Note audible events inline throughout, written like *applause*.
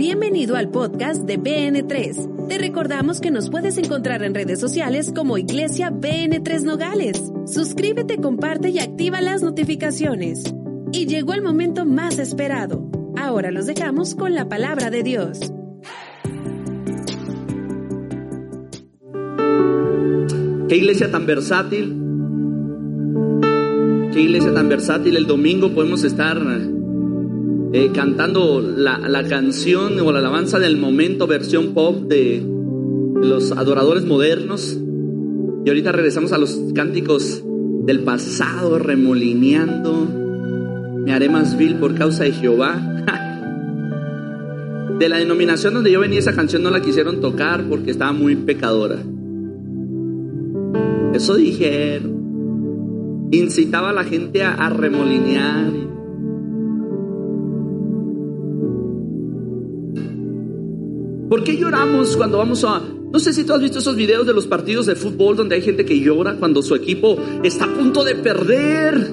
Bienvenido al podcast de BN3. Te recordamos que nos puedes encontrar en redes sociales como Iglesia BN3 Nogales. Suscríbete, comparte y activa las notificaciones. Y llegó el momento más esperado. Ahora los dejamos con la palabra de Dios. Qué iglesia tan versátil. Qué iglesia tan versátil. El domingo podemos estar eh, cantando la, la, canción o la alabanza del momento, versión pop de los adoradores modernos. Y ahorita regresamos a los cánticos del pasado, remolineando. Me haré más vil por causa de Jehová. *laughs* De la denominación donde yo venía, esa canción no la quisieron tocar porque estaba muy pecadora. Eso dijeron. Incitaba a la gente a, a remolinear. ¿Por qué lloramos cuando vamos a... No sé si tú has visto esos videos de los partidos de fútbol donde hay gente que llora cuando su equipo está a punto de perder.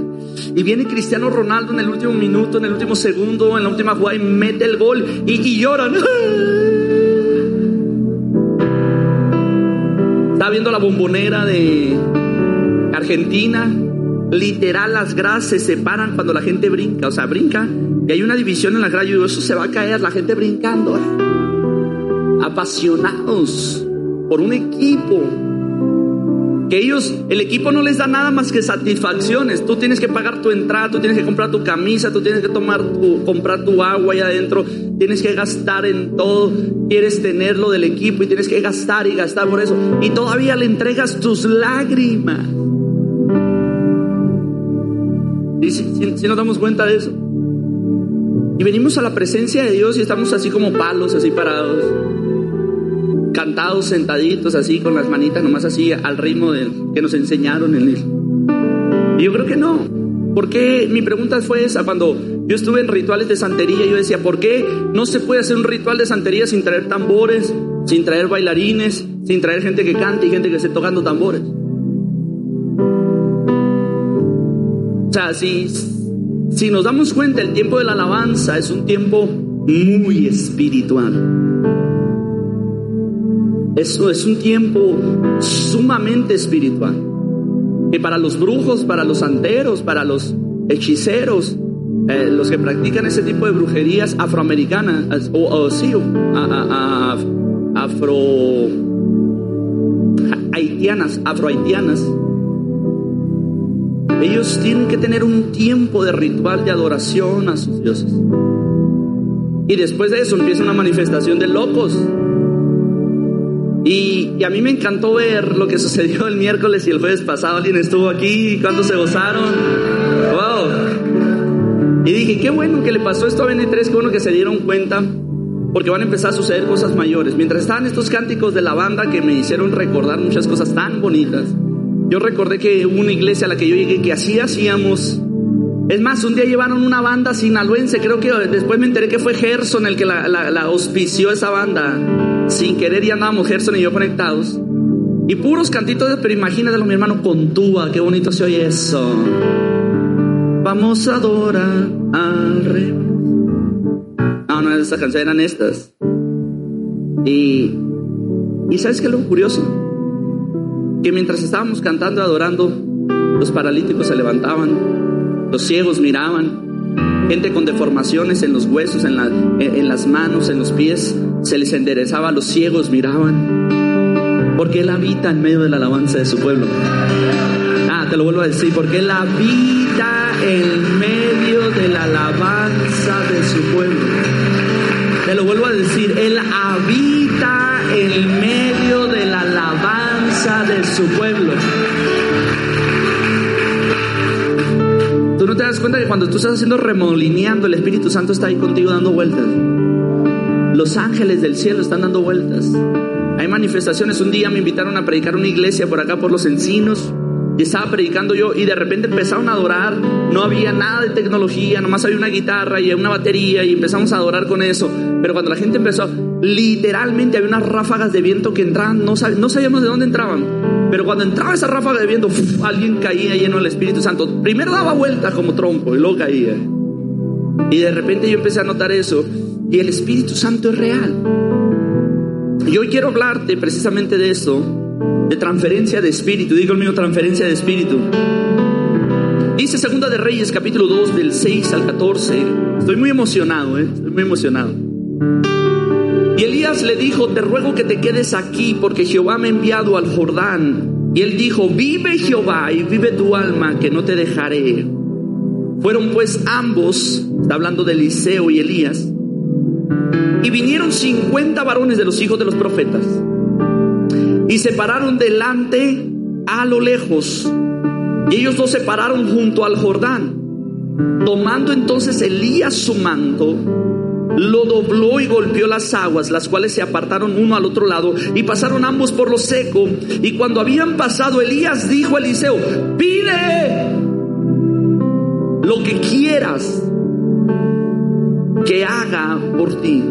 Y viene Cristiano Ronaldo en el último minuto, en el último segundo, en la última jugada y mete el gol y, lloran. *laughs* Estaba viendo la bombonera de Argentina. Literal, las gradas se separan cuando la gente brinca. O sea, brinca y hay una división en la grada. Y eso se va a caer, la gente brincando. Apasionados por un equipo. Que ellos, el equipo no les da nada más que satisfacciones. Tú tienes que pagar tu entrada, tú tienes que comprar tu camisa, tú tienes que tomar tu, comprar tu agua ahí adentro, tienes que gastar en todo, quieres tenerlo del equipo y tienes que gastar y gastar por eso. Y todavía le entregas tus lágrimas. Y si, si, si nos damos cuenta de eso. Y venimos a la presencia de Dios y estamos así como palos, así parados sentaditos, así, con las manitas nomás así, al ritmo de, que nos enseñaron en. Y yo creo que no. Porque mi pregunta fue esa, cuando yo estuve en rituales de santería, yo decía, ¿por qué no se puede hacer un ritual de santería sin traer tambores, sin traer bailarines, sin traer gente que cante y gente que esté tocando tambores? O sea, si, si nos damos cuenta, el tiempo de la alabanza es un tiempo muy espiritual. Eso es un tiempo sumamente espiritual. Que para los brujos, para los santeros, para los hechiceros, eh, los que practican ese tipo de brujerías afroamericanas, o, o sí, a, a, afro haitianas, afrohaitianas, ellos tienen que tener un tiempo de ritual de adoración a sus dioses. Y después de eso empieza una manifestación de locos y, a mí me encantó ver lo que sucedió el miércoles y el jueves pasado. Alguien estuvo aquí, cuando se gozaron. ¡Wow! Y dije, qué bueno que le pasó esto a BN3, qué bueno que se dieron cuenta, porque van a empezar a suceder cosas mayores. Mientras estaban estos cánticos de la banda que me hicieron recordar muchas cosas tan bonitas, yo recordé que hubo una iglesia a la que yo llegué que así hacíamos. Es más, un día llevaron una banda sinaloense, creo que después me enteré que fue Gerson el que la, la, la auspició esa banda sin querer ya andábamos Gerson y yo conectados. Y puros cantitos, pero imagínatelo, mi hermano, con tuba, qué bonito se oye eso. Vamos a adorar al rey. No, no, esas canciones eran estas. Y, y ¿sabes qué es lo curioso? Que mientras estábamos cantando y adorando, los paralíticos se levantaban, los ciegos miraban, gente con deformaciones en los huesos, en, la, en las manos, en los pies, se les enderezaba, los ciegos miraban. Porque Él habita en medio de la alabanza de su pueblo. Ah, te lo vuelvo a decir, porque Él habita en medio de la alabanza de su pueblo. Te lo vuelvo a decir, Él habita en medio de la alabanza de su pueblo. Tú no te das cuenta que cuando tú estás haciendo remolineando, el Espíritu Santo está ahí contigo dando vueltas. Los ángeles del cielo están dando vueltas. Hay manifestaciones. Un día me invitaron a predicar una iglesia por acá, por los encinos. Y estaba predicando yo y de repente empezaron a adorar. No había nada de tecnología, nomás había una guitarra y una batería y empezamos a adorar con eso. Pero cuando la gente empezó, literalmente había unas ráfagas de viento que entraban, no, no sabíamos de dónde entraban. Pero cuando entraba esa ráfaga de viento, alguien caía lleno del Espíritu Santo. Primero daba vueltas como trompo y luego caía. Y de repente yo empecé a notar eso. Y el Espíritu Santo es real. Y hoy quiero hablarte precisamente de eso de transferencia de espíritu. Digo el mío, transferencia de espíritu. Dice Segunda de Reyes, capítulo 2, del 6 al 14. Estoy muy emocionado, ¿eh? Estoy muy emocionado. Y Elías le dijo, te ruego que te quedes aquí porque Jehová me ha enviado al Jordán. Y él dijo, vive Jehová y vive tu alma, que no te dejaré. Fueron pues ambos, está hablando de Eliseo y Elías, y vinieron 50 varones de los hijos de los profetas y se pararon delante a lo lejos. Y ellos dos se pararon junto al Jordán. Tomando entonces Elías su manto, lo dobló y golpeó las aguas, las cuales se apartaron uno al otro lado y pasaron ambos por lo seco. Y cuando habían pasado, Elías dijo a Eliseo, pide lo que quieras que haga por ti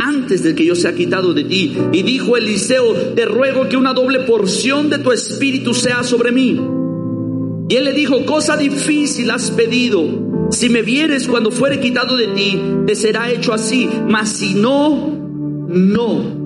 antes de que yo sea quitado de ti. Y dijo Eliseo, te ruego que una doble porción de tu espíritu sea sobre mí. Y él le dijo, cosa difícil has pedido. Si me vieres cuando fuere quitado de ti, te será hecho así. Mas si no, no.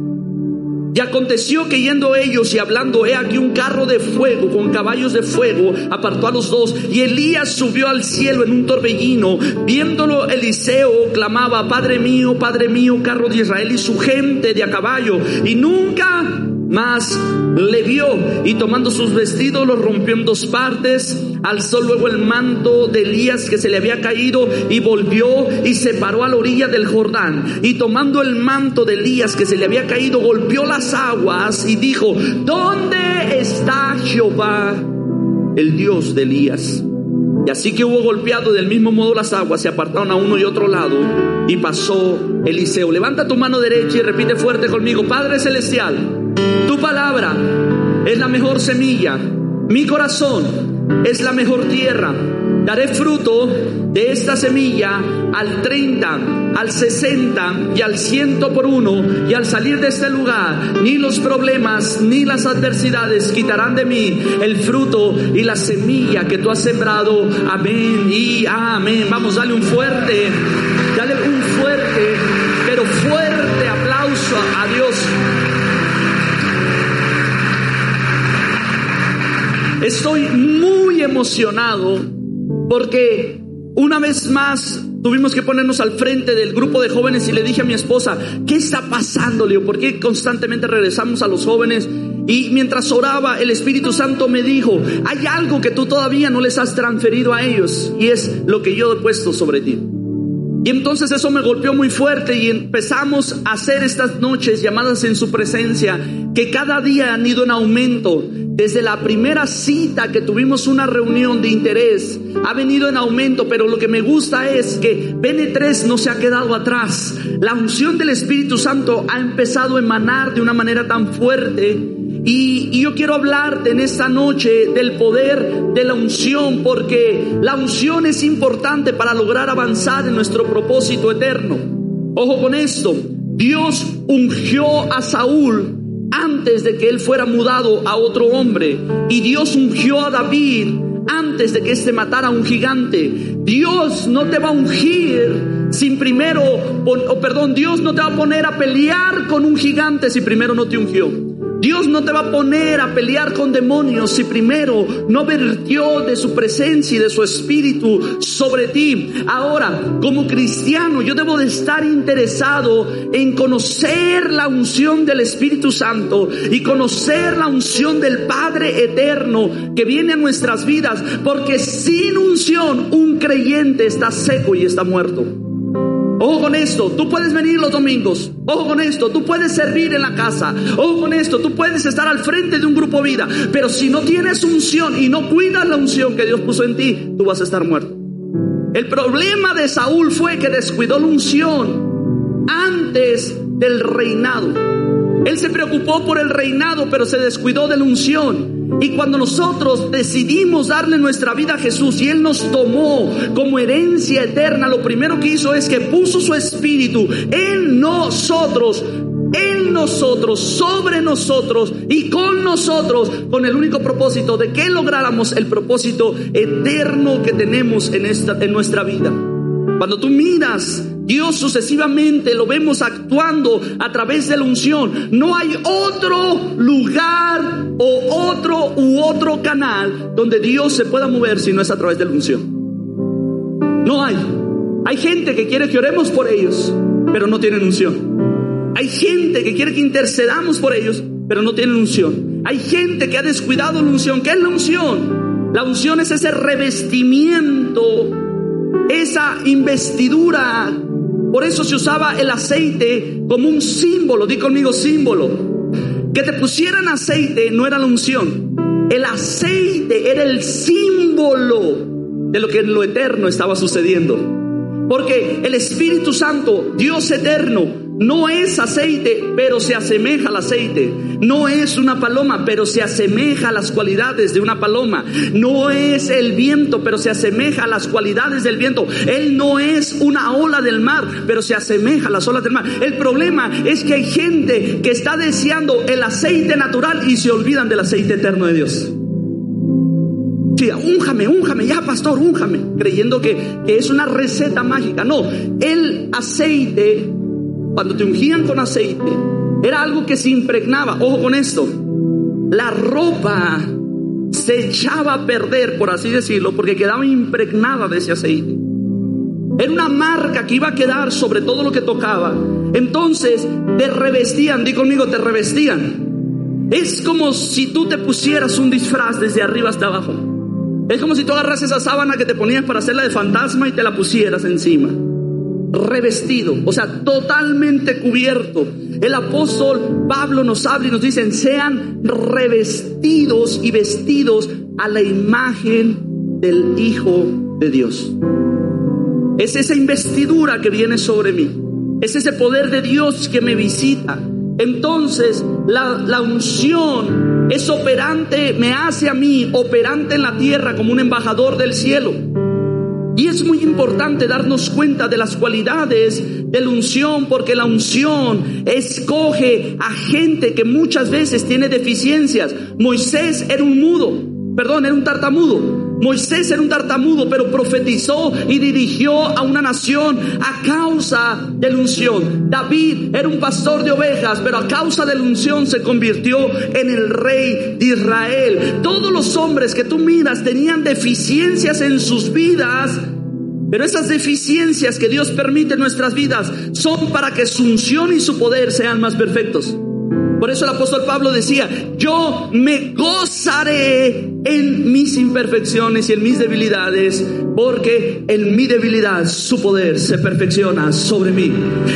Y aconteció que yendo ellos y hablando, he aquí un carro de fuego con caballos de fuego apartó a los dos. Y Elías subió al cielo en un torbellino. Viéndolo, Eliseo clamaba, Padre mío, Padre mío, carro de Israel y su gente de a caballo. Y nunca mas le vio y tomando sus vestidos los rompió en dos partes, alzó luego el manto de Elías que se le había caído y volvió y se paró a la orilla del Jordán y tomando el manto de Elías que se le había caído golpeó las aguas y dijo, ¿dónde está Jehová, el Dios de Elías? Y así que hubo golpeado del mismo modo las aguas, se apartaron a uno y otro lado y pasó Eliseo. Levanta tu mano derecha y repite fuerte conmigo, Padre Celestial. Tu palabra es la mejor semilla. Mi corazón es la mejor tierra. Daré fruto de esta semilla al 30, al 60 y al 100 por uno. Y al salir de este lugar, ni los problemas ni las adversidades quitarán de mí el fruto y la semilla que tú has sembrado. Amén y amén. Vamos, dale un fuerte, dale un fuerte, pero fuerte aplauso a Dios. Estoy muy emocionado porque una vez más tuvimos que ponernos al frente del grupo de jóvenes y le dije a mi esposa, ¿qué está pasando, Leo? ¿Por qué constantemente regresamos a los jóvenes? Y mientras oraba, el Espíritu Santo me dijo, hay algo que tú todavía no les has transferido a ellos y es lo que yo he puesto sobre ti. Y entonces eso me golpeó muy fuerte y empezamos a hacer estas noches llamadas en su presencia, que cada día han ido en aumento. Desde la primera cita que tuvimos una reunión de interés, ha venido en aumento, pero lo que me gusta es que BN3 no se ha quedado atrás. La unción del Espíritu Santo ha empezado a emanar de una manera tan fuerte y, yo quiero hablarte en esta noche del poder de la unción, porque la unción es importante para lograr avanzar en nuestro propósito eterno. Ojo con esto, Dios ungió a Saúl antes de que él fuera mudado a otro hombre, y Dios ungió a David antes de que éste matara a un gigante. Dios no te va a ungir sin primero, o perdón, Dios no te va a poner a pelear con un gigante si primero no te ungió. Dios no te va a poner a pelear con demonios si primero no vertió de su presencia y de su espíritu sobre ti. Ahora, como cristiano, yo debo de estar interesado en conocer la unción del Espíritu Santo y conocer la unción del Padre eterno que viene a nuestras vidas, porque sin unción un creyente está seco y está muerto. Ojo con esto, tú puedes venir los domingos. Ojo con esto, tú puedes servir en la casa. Ojo con esto, tú puedes estar al frente de un grupo vida. Pero si no tienes unción y no cuidas la unción que Dios puso en ti, tú vas a estar muerto. El problema de Saúl fue que descuidó la unción antes del reinado. Él se preocupó por el reinado, pero se descuidó de la unción. Y cuando nosotros decidimos darle nuestra vida a Jesús y Él nos tomó como herencia eterna, lo primero que hizo es que puso su espíritu en nosotros, en nosotros, sobre nosotros y con nosotros, con el único propósito de que lográramos el propósito eterno que tenemos en, esta, en nuestra vida. Cuando tú miras, Dios sucesivamente lo vemos actuando a través de la unción. No hay otro lugar o otro u otro canal donde Dios se pueda mover si no es a través de la unción. No hay. Hay gente que quiere que oremos por ellos, pero no tienen unción. Hay gente que quiere que intercedamos por ellos, pero no tienen unción. Hay gente que ha descuidado la unción. ¿Qué es la unción? La unción es ese revestimiento esa investidura. Por eso se usaba el aceite como un símbolo, di conmigo símbolo. Que te pusieran aceite no era la unción. El aceite era el símbolo de lo que en lo eterno estaba sucediendo. Porque el Espíritu Santo, Dios eterno, no es aceite, pero se asemeja al aceite. No es una paloma, pero se asemeja a las cualidades de una paloma. No es el viento, pero se asemeja a las cualidades del viento. Él no es una ola del mar, pero se asemeja a las olas del mar. El problema es que hay gente que está deseando el aceite natural y se olvidan del aceite eterno de Dios. Sí, únjame, únjame, ya pastor, únjame, creyendo que, que es una receta mágica. No, el aceite cuando te ungían con aceite, era algo que se impregnaba. Ojo con esto. La ropa se echaba a perder, por así decirlo, porque quedaba impregnada de ese aceite. Era una marca que iba a quedar sobre todo lo que tocaba. Entonces te revestían, di conmigo, te revestían. Es como si tú te pusieras un disfraz desde arriba hasta abajo. Es como si tú agarras esa sábana que te ponías para hacerla de fantasma y te la pusieras encima revestido, o sea, totalmente cubierto. El apóstol Pablo nos habla y nos dice, sean revestidos y vestidos a la imagen del Hijo de Dios. Es esa investidura que viene sobre mí. Es ese poder de Dios que me visita. Entonces, la, la, unción es operante, me hace a mí operante en la tierra como un embajador del cielo. Y es muy importante darnos cuenta de las cualidades de la unción, porque la unción escoge a gente que muchas veces tiene deficiencias. Moisés era un mudo, perdón, era un tartamudo. Moisés era un tartamudo, pero profetizó y dirigió a una nación a causa de la unción. David era un pastor de ovejas, pero a causa de la unción se convirtió en el rey de Israel. Todos los hombres que tú miras tenían deficiencias en sus vidas, pero esas deficiencias que Dios permite en nuestras vidas son para que su unción y su poder sean más perfectos. Por eso el apóstol Pablo decía, yo me gozaré en mis imperfecciones y en mis debilidades, porque en mi debilidad su poder se perfecciona sobre mí.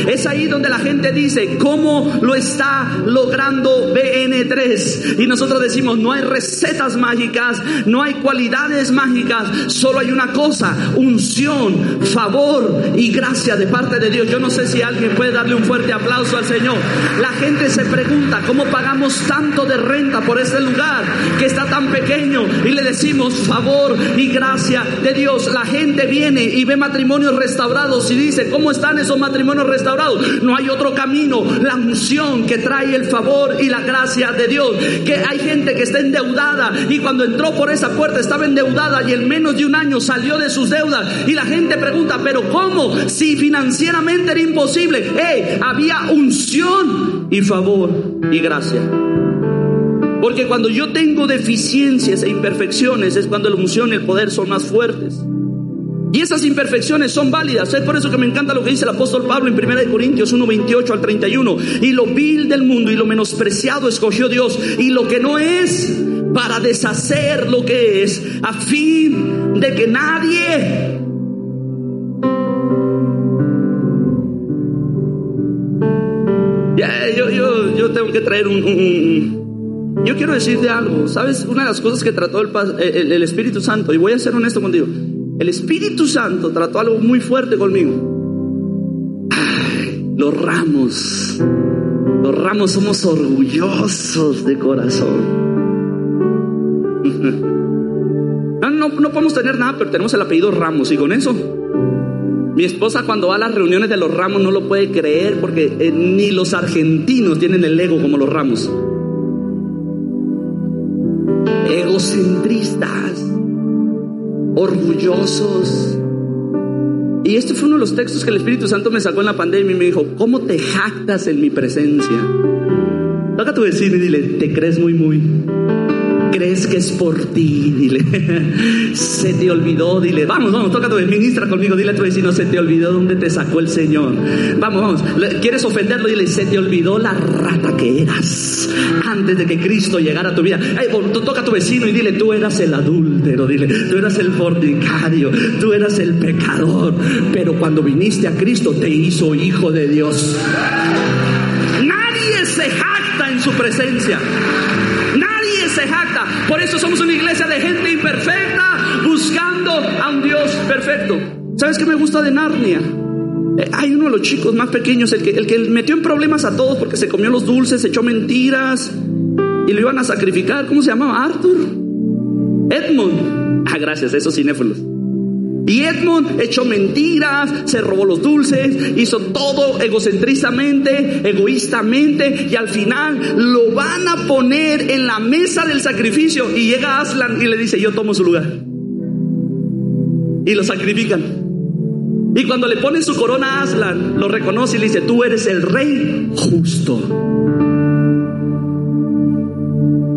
Es ahí donde la gente dice, ¿cómo lo está logrando BN3? Y nosotros decimos, no hay recetas mágicas, no hay cualidades mágicas, solo hay una cosa, unción, favor y gracia de parte de Dios. Yo no sé si alguien puede darle un fuerte aplauso al Señor. La gente se pregunta, ¿cómo pagamos tanto de renta por este lugar que está tan pequeño? y le decimos favor y gracia de Dios. La gente viene y ve matrimonios restaurados y dice, ¿cómo están esos matrimonios restaurados? No hay otro camino, la unción que trae el favor y la gracia de Dios. Que hay gente que está endeudada y cuando entró por esa puerta estaba endeudada y en menos de un año salió de sus deudas y la gente pregunta, pero ¿cómo? Si financieramente era imposible. Hey, había unción y favor y gracia. Porque cuando yo tengo deficiencias e imperfecciones es cuando la unción y el poder son más fuertes. Y esas imperfecciones son válidas. Es por eso que me encanta lo que dice el apóstol Pablo en 1 Corintios 1, 28 al 31. Y lo vil del mundo y lo menospreciado escogió Dios. Y lo que no es para deshacer lo que es. A fin de que nadie yo, yo, yo tengo que traer un, Yo quiero decirte algo, ¿sabes? Una de las cosas que trató el, el Espíritu Santo, y voy a ser honesto contigo, el Espíritu Santo trató algo muy fuerte conmigo. los ramos, los ramos somos orgullosos de corazón. *laughs* No, no, no podemos tener nada, pero tenemos el apellido Ramos y con eso mi esposa cuando va a las reuniones de los ramos no lo puede creer porque eh, ni los argentinos tienen el ego como los ramos. Egocentristas, orgullosos. Y este fue uno de los textos que el Espíritu Santo me sacó en la pandemia y me dijo, ¿cómo te jactas en mi presencia? Toca tu vecino y dile, te crees muy, muy crees que es por ti? Dile, *laughs* se te olvidó, dile, vamos, vamos, toca tu ministra conmigo, dile a tu vecino, se te olvidó dónde te sacó el Señor. Vamos, vamos, ¿quieres ofenderlo? Dile, se te olvidó la rata que eras antes de que Cristo llegara a tu vida. toca a tu vecino y dile, tú eras el adúltero, dile, tú eras el fornicario, tú eras el pecador, pero cuando viniste a Cristo te hizo hijo de Dios. Nadie se jacta en su presencia eso somos una iglesia de gente imperfecta buscando a un Dios perfecto. ¿Sabes qué me gusta de Narnia? Eh, hay uno de los chicos más pequeños, el que, el que metió en problemas a todos porque se comió los dulces, echó mentiras y lo iban a sacrificar. ¿Cómo se llamaba? Arthur. Edmund. Ah, gracias, esos cinéfilos. Y Edmund echó mentiras, se robó los dulces, hizo todo egocentrizamente, egoístamente, y al final lo van a poner en la mesa del sacrificio. Y llega Aslan y le dice, yo tomo su lugar. Y lo sacrifican. Y cuando le ponen su corona a Aslan, lo reconoce y le dice, tú eres el rey justo.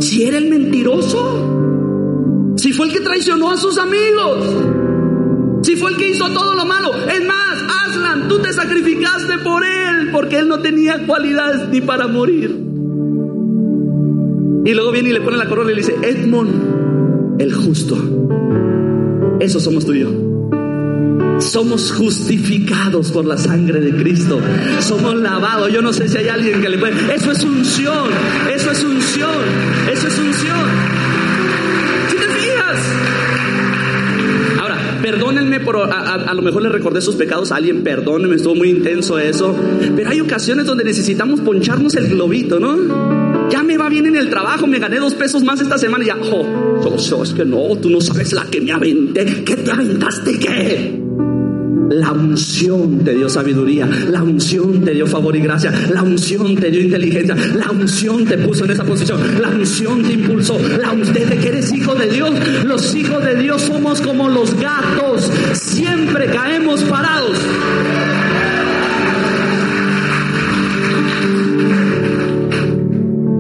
Si era el mentiroso, si fue el que traicionó a sus amigos. Si fue el que hizo todo lo malo. Es más, Aslan, tú te sacrificaste por él porque él no tenía cualidades ni para morir. Y luego viene y le pone la corona y le dice, Edmond, el justo. Eso somos tú y yo. Somos justificados por la sangre de Cristo. Somos lavados. Yo no sé si hay alguien que le puede. Eso es unción. Eso es unción. Eso es unción. Perdónenme por a, lo mejor le recordé sus pecados a alguien, perdónenme, estuvo muy intenso eso. Pero hay ocasiones donde necesitamos poncharnos el globito, ¿no? Ya me va bien en el trabajo, me gané dos pesos más esta semana y ya, oh, es que no, tú no sabes la que me aventé. ¿Qué te aventaste qué? La unción te dio sabiduría, la unción te dio favor y gracia, la unción te dio inteligencia, la unción te puso en esa posición, la unción te impulsó, la unción de que eres hijo de Dios. Los hijos de Dios somos como los gatos, siempre caemos parados.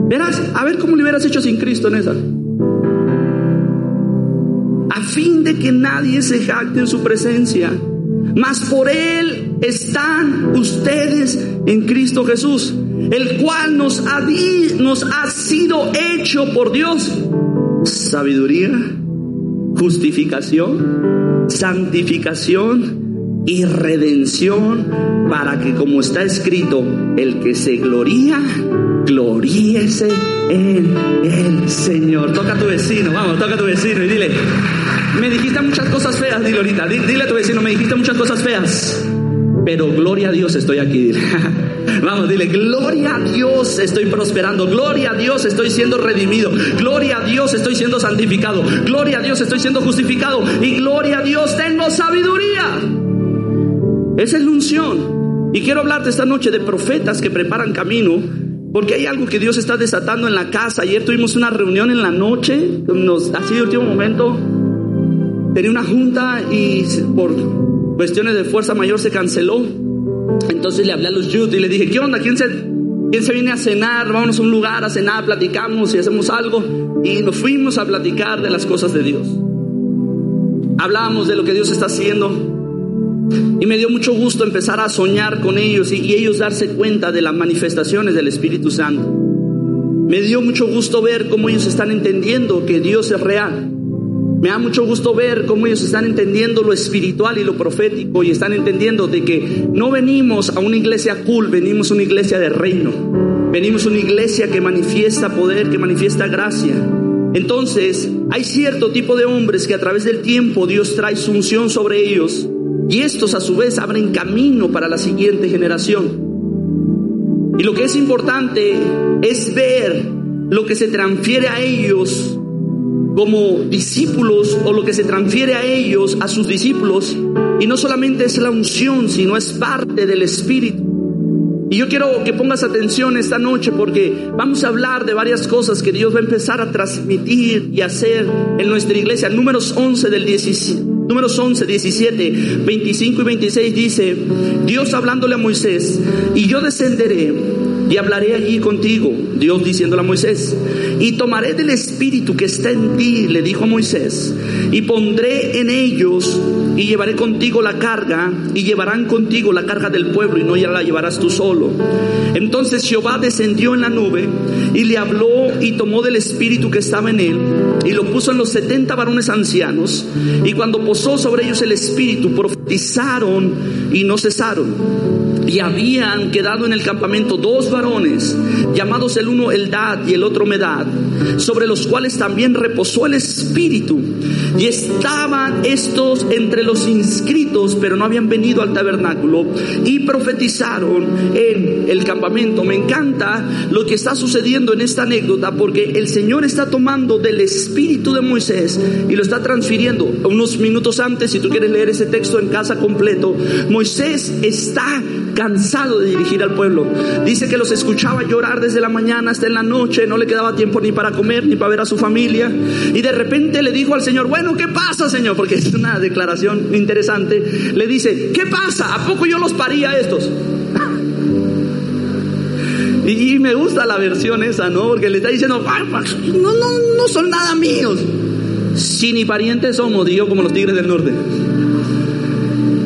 Verás, a ver cómo le hubieras hecho sin Cristo en esa. A fin de que nadie se jacte en su presencia mas por Él están ustedes en Cristo Jesús, el cual nos ha, nos ha sido hecho por Dios. Sabiduría, justificación, santificación y redención, para que como está escrito, el que se gloría, gloríese en el Señor. Toca a tu vecino, vamos, toca a tu vecino y dile, me dijiste muchas cosas feas, dile ahorita. Dile a tu vecino, me dijiste muchas cosas feas. Pero gloria a Dios estoy aquí. *laughs* Vamos, dile, gloria a Dios estoy prosperando. Gloria a Dios estoy siendo redimido. Gloria a Dios estoy siendo santificado. Gloria a Dios estoy siendo justificado. Y gloria a Dios tengo sabiduría. Esa es la unción. Y quiero hablarte esta noche de profetas que preparan camino. Porque hay algo que Dios está desatando en la casa. Ayer tuvimos una reunión en la noche. Nos, ha sido el último momento tenía una junta y por cuestiones de fuerza mayor se canceló. Entonces le hablé a los youth y le dije, ¿qué onda? ¿Quién se, quién se viene a cenar? Vámonos a un lugar a cenar, platicamos y hacemos algo. Y nos fuimos a platicar de las cosas de Dios. Hablábamos de lo que Dios está haciendo. Y me dio mucho gusto empezar a soñar con ellos y, ellos darse cuenta de las manifestaciones del Espíritu Santo. Me dio mucho gusto ver cómo ellos están entendiendo que Dios es real Me da mucho gusto ver cómo ellos están entendiendo lo espiritual y lo profético y están entendiendo de que no venimos a una iglesia cool, venimos a una iglesia de reino. Venimos a una iglesia que manifiesta poder, que manifiesta gracia. Entonces, hay cierto tipo de hombres que a través del tiempo Dios trae su unción sobre ellos y estos a su vez abren camino para la siguiente generación. Y lo que es importante es ver lo que se transfiere a ellos como discípulos o lo que se transfiere a ellos, a sus discípulos, y no solamente es la unción, sino es parte del Espíritu. Y yo quiero que pongas atención esta noche porque vamos a hablar de varias cosas que Dios va a empezar a transmitir y hacer en nuestra iglesia. Números 11 del 17, números 11, 17, 25 y 26 dice, Dios hablándole a Moisés, y yo descenderé y hablaré allí contigo, Dios diciéndole a Moisés, y tomaré del espíritu que está en ti, le dijo Moisés, y pondré en ellos y llevaré contigo la carga y llevarán contigo la carga del pueblo y no ya la llevarás tú solo. Entonces Jehová descendió en la nube y le habló y tomó del espíritu que estaba en él y lo puso en los setenta varones ancianos y cuando posó sobre ellos el espíritu profetizaron y no cesaron. Y habían quedado en el campamento dos varones, llamados el uno Eldad y el otro Medad, sobre los cuales también reposó el Espíritu. Y estaban estos entre los inscritos, pero no habían venido al tabernáculo, y profetizaron en el campamento. Me encanta lo que está sucediendo en esta anécdota, porque el Señor está tomando del Espíritu de Moisés y lo está transfiriendo. Unos minutos antes, si tú quieres leer ese texto en casa completo, Moisés está cansado de dirigir al pueblo. Dice que los escuchaba llorar desde la mañana hasta en la noche, no le quedaba tiempo ni para comer ni para ver a su familia. Y de repente le dijo al Señor, bueno, ¿qué pasa, Señor? Porque es una declaración interesante. Le dice, ¿qué pasa? ¿A poco yo los paría a estos? *laughs* Y me gusta la versión esa, ¿no? Porque le está diciendo, no, no, no son nada míos. Si ni parientes somos, digo, como los tigres del norte.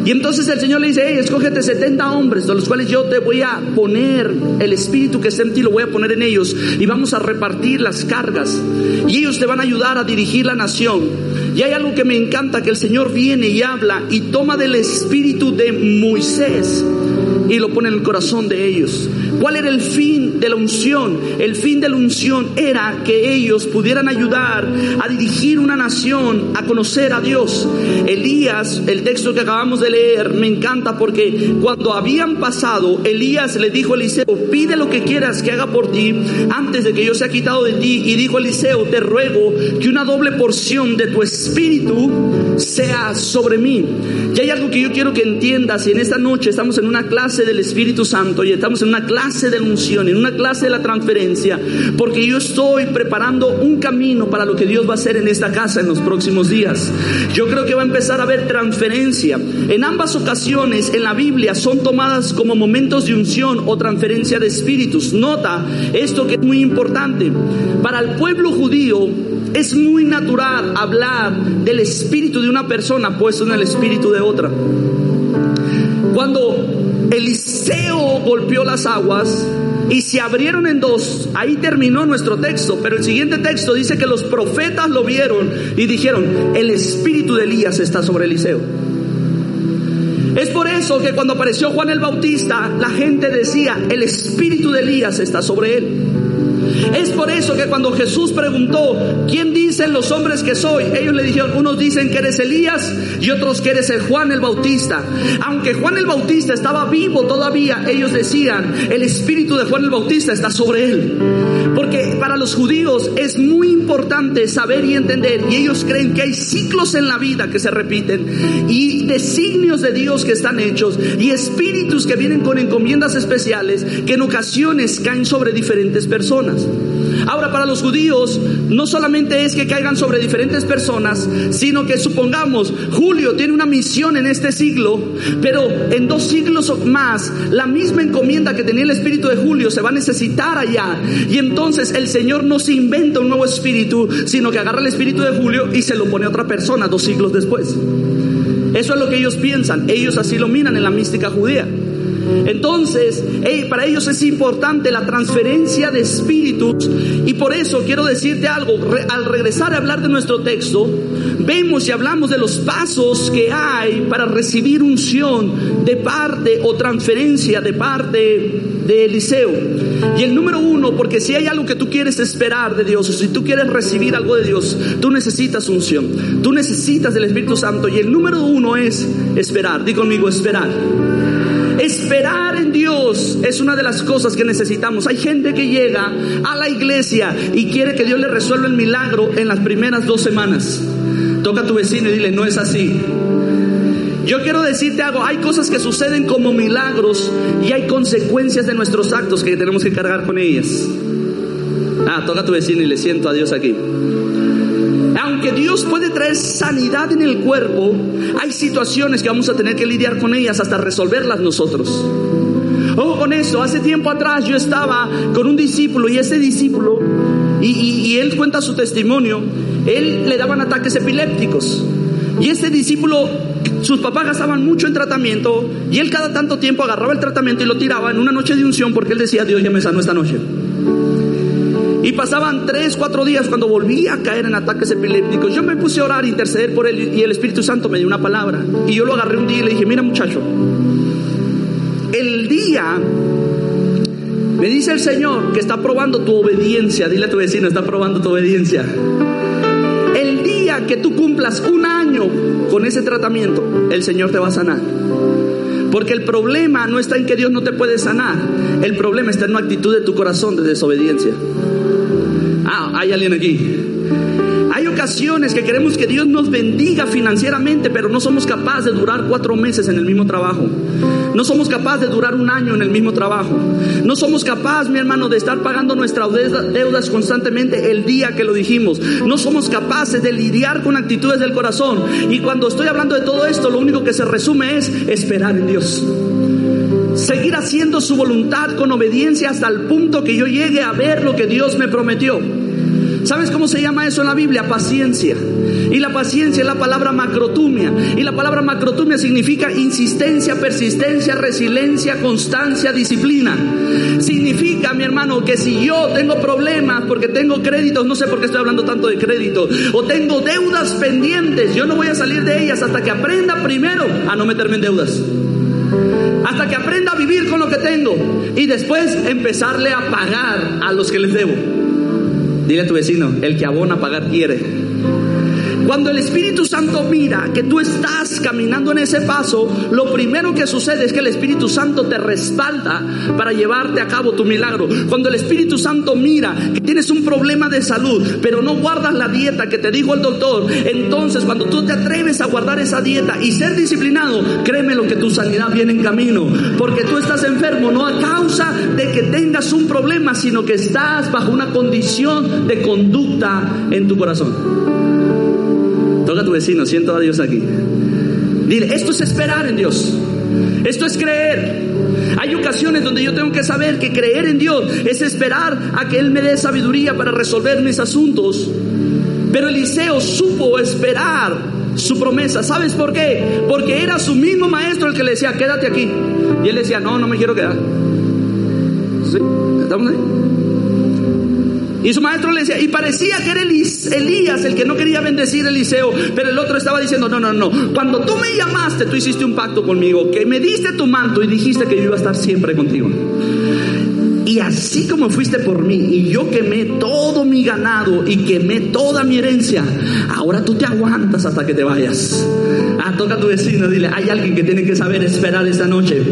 Y entonces el Señor le dice, hey, escógete 70 hombres, de los cuales yo te voy a poner el espíritu que está en ti, lo voy a poner en ellos, y vamos a repartir las cargas. Y ellos te van a ayudar a dirigir la nación. Y hay algo que me encanta, que el Señor viene y habla y toma del espíritu de Moisés y lo pone en el corazón de ellos. ¿Cuál era el fin de la unción? El fin de la unción era que ellos pudieran ayudar a dirigir una nación a conocer a Dios. Elías, el texto que acabamos de leer, me encanta porque cuando habían pasado, Elías le dijo a Eliseo, pide lo que quieras que haga por ti antes de que yo sea quitado de ti. Y dijo Eliseo, te ruego que una doble porción de tu espíritu sea sobre mí. Y hay algo que yo quiero que entiendas y en esta noche estamos en una clase del Espíritu Santo y estamos en una clase de unción, en una clase de la transferencia, porque yo estoy preparando un camino para lo que Dios va a hacer en esta casa en los próximos días. Yo creo que va a empezar a haber transferencia. En ambas ocasiones en la Biblia son tomadas como momentos de unción o transferencia de espíritus. Nota esto que es muy importante. Para el pueblo judío es muy natural hablar del espíritu de una persona puesto en el espíritu de otra. Cuando Eliseo golpeó las aguas y se abrieron en dos. Ahí terminó nuestro texto, pero el siguiente texto dice que los profetas lo vieron y dijeron, el espíritu de Elías está sobre Eliseo. Es por eso que cuando apareció Juan el Bautista, la gente decía, el espíritu de Elías está sobre él. Es por eso que cuando Jesús preguntó, ¿quién dicen los hombres que soy? Ellos le dijeron, unos dicen que eres Elías y otros que eres el Juan el Bautista. Aunque Juan el Bautista estaba vivo todavía, ellos decían, el espíritu de Juan el Bautista está sobre él. Porque para los judíos es muy importante saber y entender, y ellos creen que hay ciclos en la vida que se repiten, y designios de Dios que están hechos, y espíritus que vienen con encomiendas especiales que en ocasiones caen sobre diferentes personas. Ahora, para los judíos, no solamente es que caigan sobre diferentes personas, sino que supongamos, Julio tiene una misión en este siglo, pero en dos siglos más, la misma encomienda que tenía el espíritu de Julio se va a necesitar allá. Y entonces el Señor no se inventa un nuevo espíritu, sino que agarra el espíritu de Julio y se lo pone a otra persona dos siglos después. Eso es lo que ellos piensan, ellos así lo miran en la mística judía. Entonces, para ellos es importante la transferencia de espíritus y por eso quiero decirte algo, al regresar a hablar de nuestro texto, vemos y hablamos de los pasos que hay para recibir unción de parte o transferencia de parte de Eliseo. Y el número uno, porque si hay algo que tú quieres esperar de Dios, o si tú quieres recibir algo de Dios, tú necesitas unción, tú necesitas del Espíritu Santo. Y el número uno es esperar. Di conmigo, esperar. Esperar en Dios es una de las cosas que necesitamos. Hay gente que llega a la iglesia y quiere que Dios le resuelva el milagro en las primeras dos semanas. Toca a tu vecino y dile, no es así. Yo quiero decirte algo, hay cosas que suceden como milagros y hay consecuencias de nuestros actos que tenemos que cargar con ellas. Ah, toca a tu vecino y le siento a Dios aquí. Aunque Dios puede traer sanidad en el cuerpo, hay situaciones que vamos a tener que lidiar con ellas hasta resolverlas nosotros. Ojo con eso, hace tiempo atrás yo estaba con un discípulo y ese discípulo, y, y él cuenta su testimonio, él le daban ataques epilépticos. Y ese discípulo sus papás gastaban mucho en tratamiento y él cada tanto tiempo agarraba el tratamiento y lo tiraba en una noche de unción porque él decía, Dios ya me sanó esta noche. Y pasaban tres, cuatro días cuando volvía a caer en ataques epilépticos. Yo me puse a orar, a interceder por él y el Espíritu Santo me dio una palabra. Y yo lo agarré un día y le dije, mira muchacho, el día, me dice el Señor que está probando tu obediencia. Dile a tu vecino, está probando tu obediencia que tú cumplas un año con ese tratamiento, el Señor te va a sanar. Porque el problema no está en que Dios no te puede sanar, el problema está en una actitud de tu corazón de desobediencia. Ah, hay alguien aquí. Hay ocasiones que queremos que Dios nos bendiga financieramente, pero no somos capaces de durar cuatro meses en el mismo trabajo. No somos capaces de durar un año en el mismo trabajo. No somos capaces, mi hermano, de estar pagando nuestras deudas constantemente el día que lo dijimos. No somos capaces de lidiar con actitudes del corazón. Y cuando estoy hablando de todo esto, lo único que se resume es esperar en Dios seguir haciendo su voluntad con obediencia hasta el punto que yo llegue a ver lo que Dios me prometió. ¿Sabes cómo se llama eso en la Biblia? Paciencia. Y la paciencia es la palabra macrotumia. Y la palabra macrotumia significa insistencia, persistencia, resiliencia, constancia, disciplina. Significa, mi hermano, que si yo tengo problemas porque tengo créditos, no sé por qué estoy hablando tanto de crédito, o tengo deudas pendientes, yo no voy a salir de ellas hasta que aprenda primero a no meterme en deudas hasta que aprenda a vivir con lo que tengo y después empezarle a pagar a los que les debo. Dile a tu vecino, el que abona pagar quiere. Cuando el Espíritu Santo mira que tú estás caminando en ese paso, lo primero que sucede es que el Espíritu Santo te respalda para llevarte a cabo tu milagro. Cuando el Espíritu Santo mira que tienes un problema de salud, pero no guardas la dieta que te dijo el doctor, entonces cuando tú te atreves a guardar esa dieta y ser disciplinado, créeme lo que tu sanidad viene en camino, porque tú estás enfermo no a causa de que tengas un problema, sino que estás bajo una condición de conducta en tu corazón. Toca a tu vecino, siento a Dios aquí. Dile, esto es esperar en Dios. Esto es creer. Hay ocasiones donde yo tengo que saber que creer en Dios es esperar a que Él me dé sabiduría para resolver mis asuntos. Pero Eliseo supo esperar su promesa. ¿Sabes por qué? Porque era su mismo maestro el que le decía, quédate aquí. Y él decía, no, no me quiero quedar. ¿Sí? ¿Estamos ahí? Y su maestro le decía, y parecía que era Elías el que no quería bendecir a Eliseo, pero el otro estaba diciendo, no, no, no, cuando tú me llamaste, tú hiciste un pacto conmigo, que me diste tu manto y dijiste que yo iba a estar siempre contigo. Y así como fuiste por mí y yo quemé todo mi ganado y quemé toda mi herencia, ahora tú te aguantas hasta que te vayas. Ah, toca a tu vecino, dile, hay alguien que tiene que saber esperar esta noche.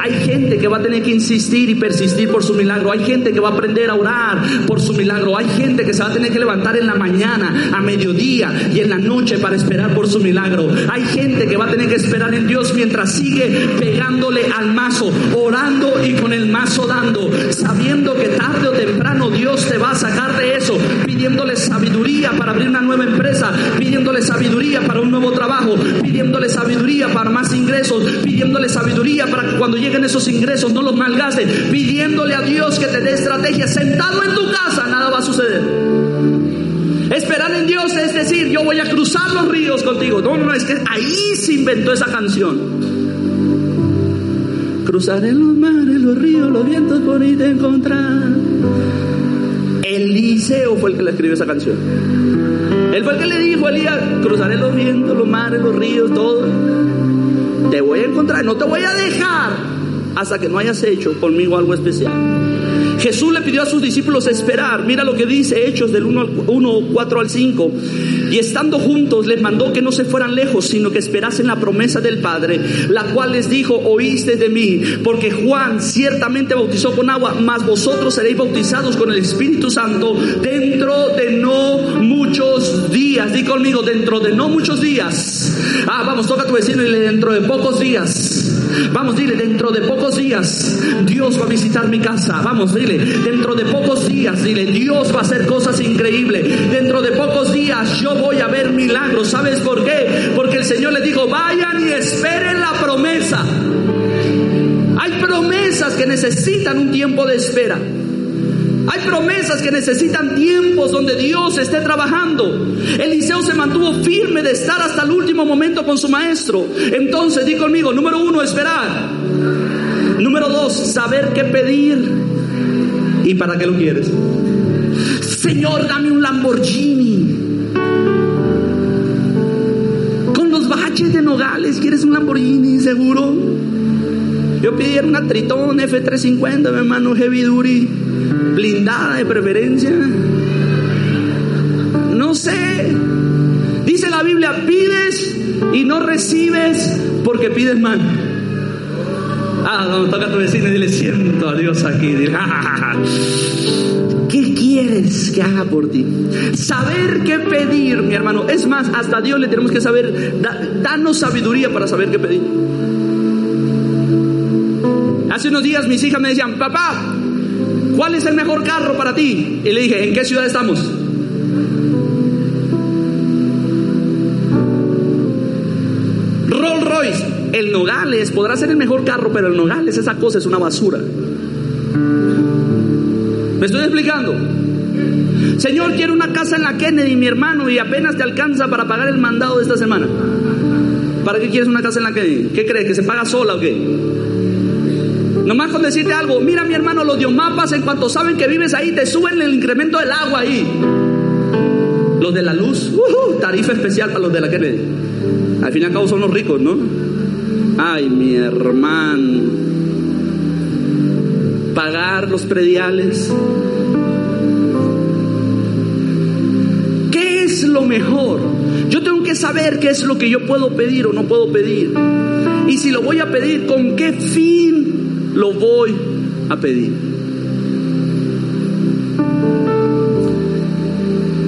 Hay gente que va a tener que insistir y persistir por su milagro. Hay gente que va a aprender a orar por su milagro. Hay gente que se va a tener que levantar en la mañana, a mediodía y en la noche para esperar por su milagro. Hay gente que va a tener que esperar en Dios mientras sigue pegándole al mazo, orando y con el mazo dando sabiendo que tarde o temprano Dios te va a sacar de eso, pidiéndole sabiduría para abrir una nueva empresa, pidiéndole sabiduría para un nuevo trabajo, sabiduría para más ingresos, pidiéndole sabiduría para que cuando lleguen esos ingresos no los malgasten, pidiéndole a Dios que te dé estrategia. Sentado en tu casa nada va a suceder. Esperar en Dios es decir, yo voy a cruzar los ríos contigo. No, no, es que ahí se inventó esa canción. Cruzaré los mares, los ríos, los vientos por ahí te encontrar. Eliseo fue el que le escribió esa canción. Él fue el que le dijo a Elías, cruzaré los vientos, los mares, los ríos, todo. Te voy a encontrar, no te voy a dejar hasta que no hayas hecho conmigo algo especial. Jesús le pidió a sus discípulos esperar. Mira lo que dice Hechos del 1, 1 4 al 5. Y estando juntos les mandó que no se fueran lejos, sino que esperasen la promesa del Padre, la cual les dijo, oíste de mí, porque Juan ciertamente bautizó con agua, mas vosotros seréis bautizados con el Espíritu Santo dentro de no muchos días. Di conmigo, dentro de no muchos días. Ah, vamos, toca a tu vecino y dentro de pocos días. Vamos, dile, dentro de pocos días Dios va a visitar mi casa. Vamos, dile, dentro de pocos días, dile, Dios va a hacer cosas increíbles. Dentro de pocos días yo voy a ver milagros. ¿Sabes por qué? Porque el Señor le dijo, vayan y esperen la promesa. Hay promesas que necesitan un tiempo de espera. Hay promesas que necesitan tiempos donde Dios esté trabajando. Eliseo se mantuvo firme de estar hasta el último momento con su maestro. Entonces, di conmigo, número uno, esperar. Número dos, saber qué pedir. ¿Y para qué lo quieres? Señor, dame un Lamborghini. Con los baches de Nogales, ¿quieres un Lamborghini seguro? Yo pidiera una Tritón F350, mi hermano, heavy duty, blindada de preferencia. No sé. Dice la Biblia, pides y no recibes porque pides mal. Toca tu vecino y dile, siento a Dios aquí. Dile, "Ah, ¿Qué quieres que haga por ti? Saber qué pedir, mi hermano. Es más, hasta Dios le tenemos que saber, da- danos sabiduría para saber qué pedir. Hace unos días mis hijas me decían, papá, ¿cuál es el mejor carro para ti? Y le dije, ¿en qué ciudad estamos? Podrá ser el mejor carro, pero el Nogales, esa cosa es una basura. ¿Me estoy explicando? Señor, quiero una casa en la Kennedy, mi hermano, y apenas te alcanza para pagar el mandado de esta semana. ¿Para qué quieres una casa en la Kennedy? ¿Qué crees? ¿Que se paga sola o qué? Nomás con decirte algo, mira mi hermano, los diomapas en cuanto saben que vives ahí, te suben el incremento del agua ahí. Los de la luz, tarifa especial para los de la Kennedy. Al fin y al cabo son los ricos, ¿no? Ay, mi hermano. Pagar los prediales. ¿Qué es lo mejor? Yo tengo que saber qué es lo que yo puedo pedir o no puedo pedir. Y si lo voy a pedir, ¿con qué fin lo voy a pedir?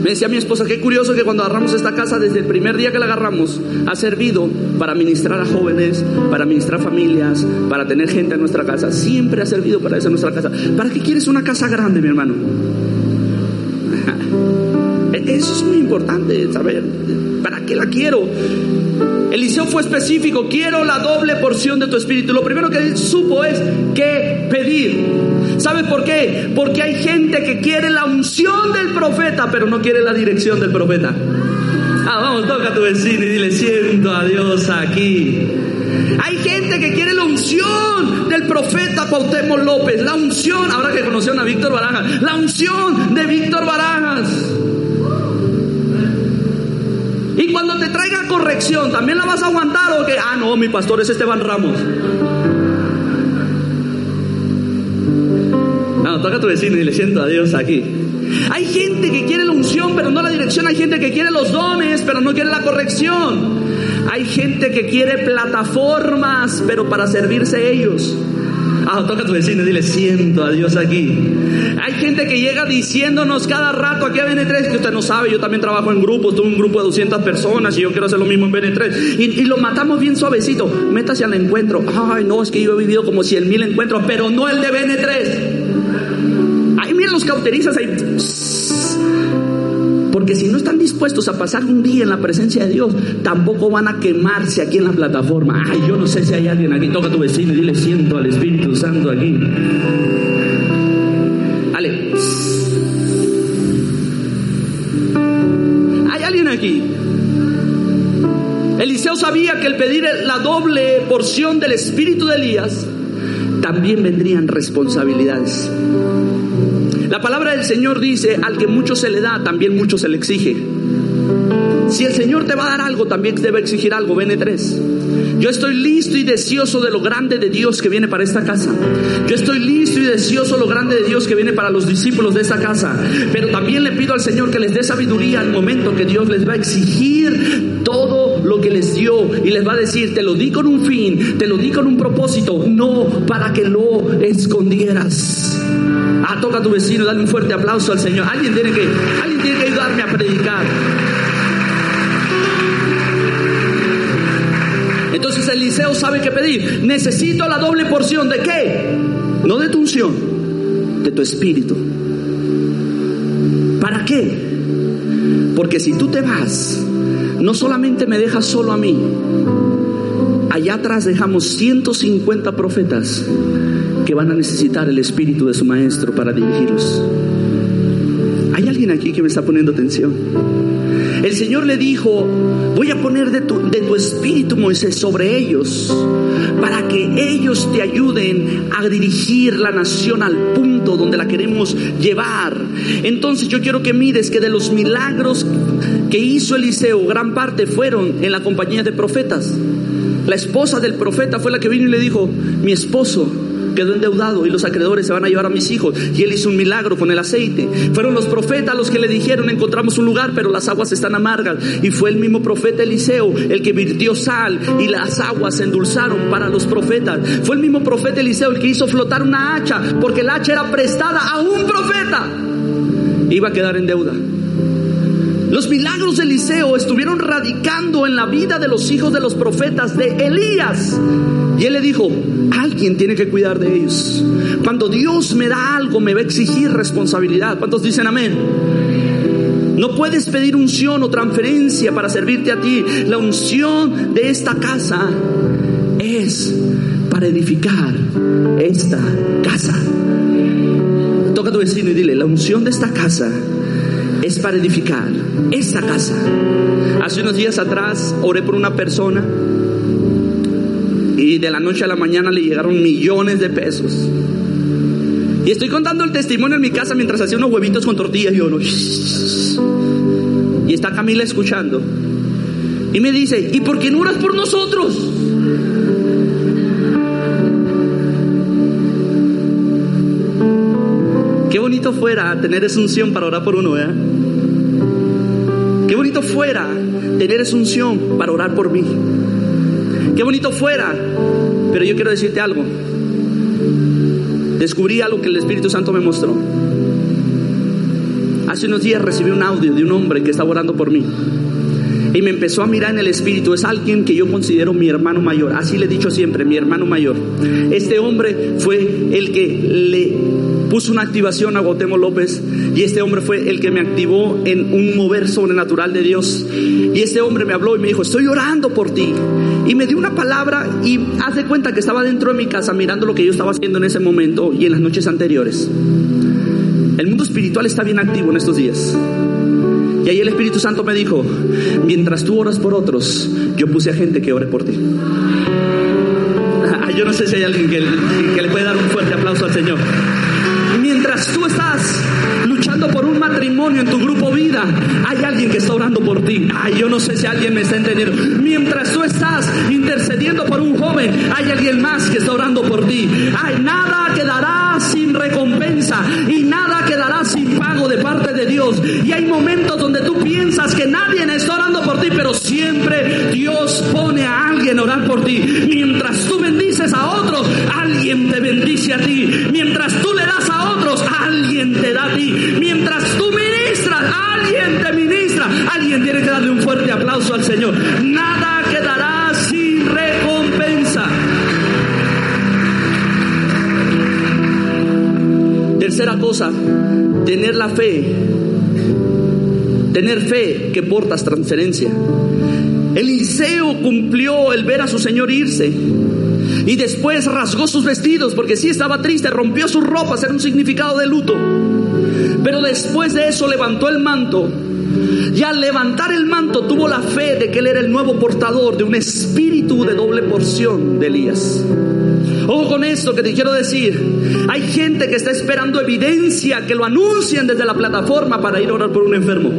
Me decía mi esposa, qué curioso que cuando agarramos esta casa, desde el primer día que la agarramos, ha servido para ministrar a jóvenes, para ministrar familias, para tener gente en nuestra casa. Siempre ha servido para eso en nuestra casa. ¿Para qué quieres una casa grande, mi hermano? *laughs* Eso es muy importante saber. ¿Para qué la quiero? Eliseo fue específico, quiero la doble porción de tu espíritu. Lo primero que él supo es qué pedir. ¿Sabes por qué? Porque hay gente que quiere la unción del profeta, pero no quiere la dirección del profeta. Ah, vamos, toca a tu vecino y dile, siento a Dios aquí. Hay gente que quiere la unción del profeta Cuauhtémoc López, la unción, ahora que conocieron a Víctor Barajas, la unción de Víctor Barajas. Corrección, ¿también la vas a aguantar o qué? Ah, no, mi pastor es Esteban Ramos. No, toca a tu vecino y le siento a Dios aquí. Hay gente que quiere la unción, pero no la dirección. Hay gente que quiere los dones, pero no quiere la corrección. Hay gente que quiere plataformas, pero para servirse ellos. Ah, toca a tu vecino y dile, siento a Dios aquí. Hay gente que llega diciéndonos cada rato aquí a BN3, que usted no sabe, yo también trabajo en grupos, tuve un grupo de 200 personas y yo quiero hacer lo mismo en BN3. Y, lo matamos bien suavecito, métase al encuentro. Ay, no, es que yo he vivido como 100 mil encuentros, pero no el de BN3. Ay, miren los cauterizas ahí. Porque si no están dispuestos a pasar un día en la presencia de Dios, tampoco van a quemarse aquí en la plataforma. Ay, yo no sé si hay alguien aquí. Toca a tu vecino y dile, siento al Espíritu Santo aquí. Ale. ¿Hay alguien aquí? Eliseo sabía que el pedir la doble porción del espíritu de Elías también vendrían responsabilidades. La palabra del Señor dice, al que mucho se le da, también mucho se le exige. Si el Señor te va a dar algo, también te debe exigir algo. Bene 3. Yo estoy listo y deseoso de lo grande de Dios que viene para esta casa. Yo estoy listo y deseoso de lo grande de Dios que viene para los discípulos de esta casa. Pero también le pido al Señor que les dé sabiduría al momento que Dios les va a exigir todo lo que les dio y les va a decir, te lo di con un fin, te lo di con un propósito, no para que lo escondieras. Ah, toca a tu vecino, dale un fuerte aplauso al Señor. Alguien tiene que, alguien tiene que ayudarme a predicar. Entonces Eliseo sabe qué pedir. Necesito la doble porción de qué? No de tu unción, de tu espíritu. ¿Para qué? Porque si tú te vas, no solamente me dejas solo a mí, allá atrás dejamos 150 profetas que van a necesitar el espíritu de su maestro para dirigirlos. ¿Hay alguien aquí que me está poniendo atención? El Señor le dijo, voy a poner de tu, espíritu, Moisés, sobre ellos, para que ellos te ayuden a dirigir la nación al punto donde la queremos llevar. Entonces yo quiero que mires que de los milagros que hizo Eliseo, gran parte fueron en la compañía de profetas. La esposa del profeta fue la que vino y le dijo, mi esposo quedó endeudado y los acreedores se van a llevar a mis hijos. Y él hizo un milagro con el aceite. Fueron los profetas los que le dijeron, encontramos un lugar, pero las aguas están amargas. Y fue el mismo profeta Eliseo el que virtió sal y las aguas se endulzaron para los profetas. Fue el mismo profeta Eliseo el que hizo flotar una hacha, porque el hacha era prestada a un profeta. Iba a quedar en deuda. Los milagros de Eliseo estuvieron radicando en la vida de los hijos de los profetas de Elías. Y él le dijo, alguien tiene que cuidar de ellos. Cuando Dios me da algo, me va a exigir responsabilidad. ¿Cuántos dicen amén? No puedes pedir unción o transferencia para servirte a ti. La unción de esta casa es para edificar esta casa. Toca a tu vecino y dile, la unción de esta casa es para edificar esta casa. Hace unos días atrás oré por una persona y de la noche a la mañana le llegaron millones de pesos. Y estoy contando el testimonio en mi casa mientras hacía unos huevitos con tortillas y yo no. Y está Camila escuchando. Y me dice, ¿y por qué no oras por nosotros? Qué bonito fuera tener esa unción para orar por uno, ¿eh? Qué bonito fuera tener esa unción para orar por mí. Qué bonito fuera. Pero yo quiero decirte algo. Descubrí algo que el Espíritu Santo me mostró. Hace unos días recibí un audio de un hombre que estaba orando por mí. Y me empezó a mirar en el espíritu. Es alguien que yo considero mi hermano mayor. Así le he dicho siempre, mi hermano mayor. Este hombre fue el que le puso una activación a Gotemo López. Y este hombre fue el que me activó en un mover sobrenatural de Dios. Y este hombre me habló y me dijo, estoy orando por ti. Y me dio una palabra y hace cuenta que estaba dentro de mi casa mirando lo que yo estaba haciendo en ese momento y en las noches anteriores. El mundo espiritual está bien activo en estos días. Y ahí el Espíritu Santo me dijo, mientras tú oras por otros, yo puse a gente que ore por ti. *laughs* Yo no sé si hay alguien que le puede dar un fuerte aplauso al Señor. Mientras tú estás luchando por un matrimonio en tu grupo vida, hay alguien que está orando por ti. Ay, yo no sé si alguien me está entendiendo. Mientras tú estás intercediendo por un joven, hay alguien más que está orando por ti. Ay, nada quedará sin recompensa y nada quedará sin pago de parte de Dios. Y hay momentos donde tú piensas que nadie está orando por ti, pero siempre Dios pone a alguien a orar por ti. Mientras tú bendices a otros, alguien te bendice a ti. Mientras tú alguien te da a ti. Mientras tú ministras, alguien te ministra. Alguien tiene que darle un fuerte aplauso al Señor. Nada quedará sin recompensa. Tercera cosa, tener la fe. Tener fe que portas transferencia. Eliseo cumplió el ver a su Señor irse. Y después rasgó sus vestidos porque sí estaba triste, rompió sus ropas, era un significado de luto. Pero después de eso levantó el manto. Y al levantar el manto tuvo la fe de que él era el nuevo portador de un espíritu de doble porción de Elías. Ojo con esto que te quiero decir. Hay gente que está esperando evidencia que lo anuncien desde la plataforma para ir a orar por un enfermo.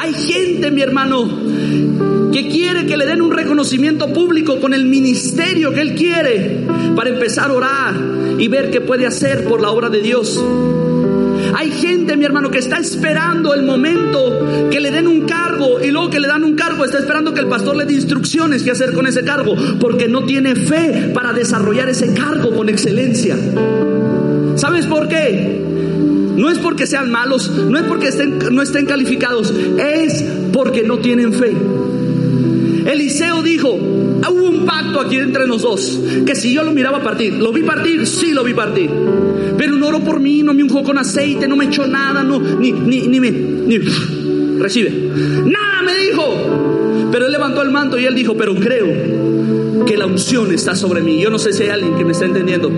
Hay gente, mi hermano, que quiere que le den un reconocimiento público con el ministerio que él quiere para empezar a orar y ver qué puede hacer por la obra de Dios. Hay gente, mi hermano, que está esperando el momento que le den un cargo y luego que le dan un cargo, está esperando que el pastor le dé instrucciones qué hacer con ese cargo, porque no tiene fe para desarrollar ese cargo con excelencia. ¿Sabes por qué? No es porque sean malos, no es porque estén, no estén calificados, es porque no tienen fe. Eliseo dijo, hubo un pacto aquí entre nosotros, que si yo lo miraba partir, ¿lo vi partir? Sí, lo vi partir. Pero no oró por mí, no me unjó con aceite, no me echó nada, no, ni, ni, ni me, recibe. Nada me dijo. Pero él levantó el manto y él dijo, pero creo que la unción está sobre mí. Yo no sé si hay alguien que me está entendiendo.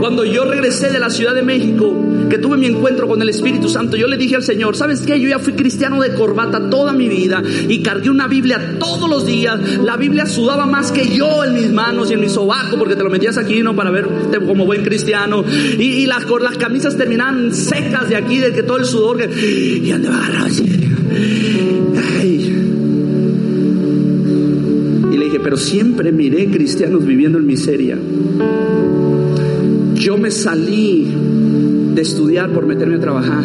Cuando yo regresé de la Ciudad de México, que tuve mi encuentro con el Espíritu Santo, yo le dije al Señor, ¿sabes qué? Yo ya fui cristiano de corbata toda mi vida y cargué una Biblia todos los días. La Biblia sudaba más que yo en mis manos y en mi sobaco, porque te lo metías aquí, ¿no? Para verte como buen cristiano. Y, las, camisas terminaban secas de aquí, de que todo el sudor que... Y andaba así. Y le dije, pero siempre miré cristianos viviendo en miseria. Yo me salí de estudiar por meterme a trabajar.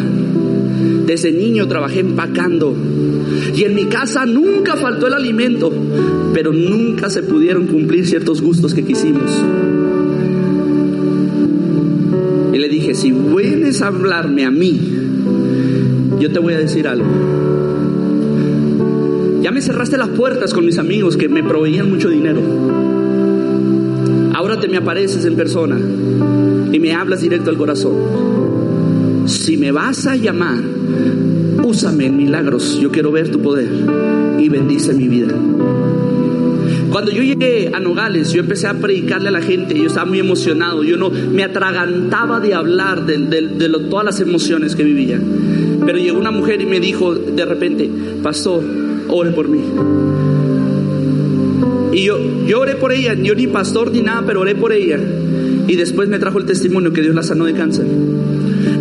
Desde niño trabajé empacando. Y en mi casa nunca faltó el alimento, pero nunca se pudieron cumplir ciertos gustos que quisimos. Y le dije, si vienes a hablarme a mí, yo te voy a decir algo. Ya me cerraste las puertas con mis amigos que me proveían mucho dinero. Te me apareces en persona y me hablas directo al corazón. Si me vas a llamar, úsame en milagros. Yo quiero ver tu poder y bendice mi vida. Cuando yo llegué a Nogales, yo empecé a predicarle a la gente, yo estaba muy emocionado, yo no me atragantaba de hablar de, de, todas las emociones que vivía. Pero llegó una mujer y me dijo de repente, pastor, ore por mí. Y yo, yo oré por ella, yo ni pastor ni nada, pero oré por ella. Y después me trajo el testimonio que Dios la sanó de cáncer.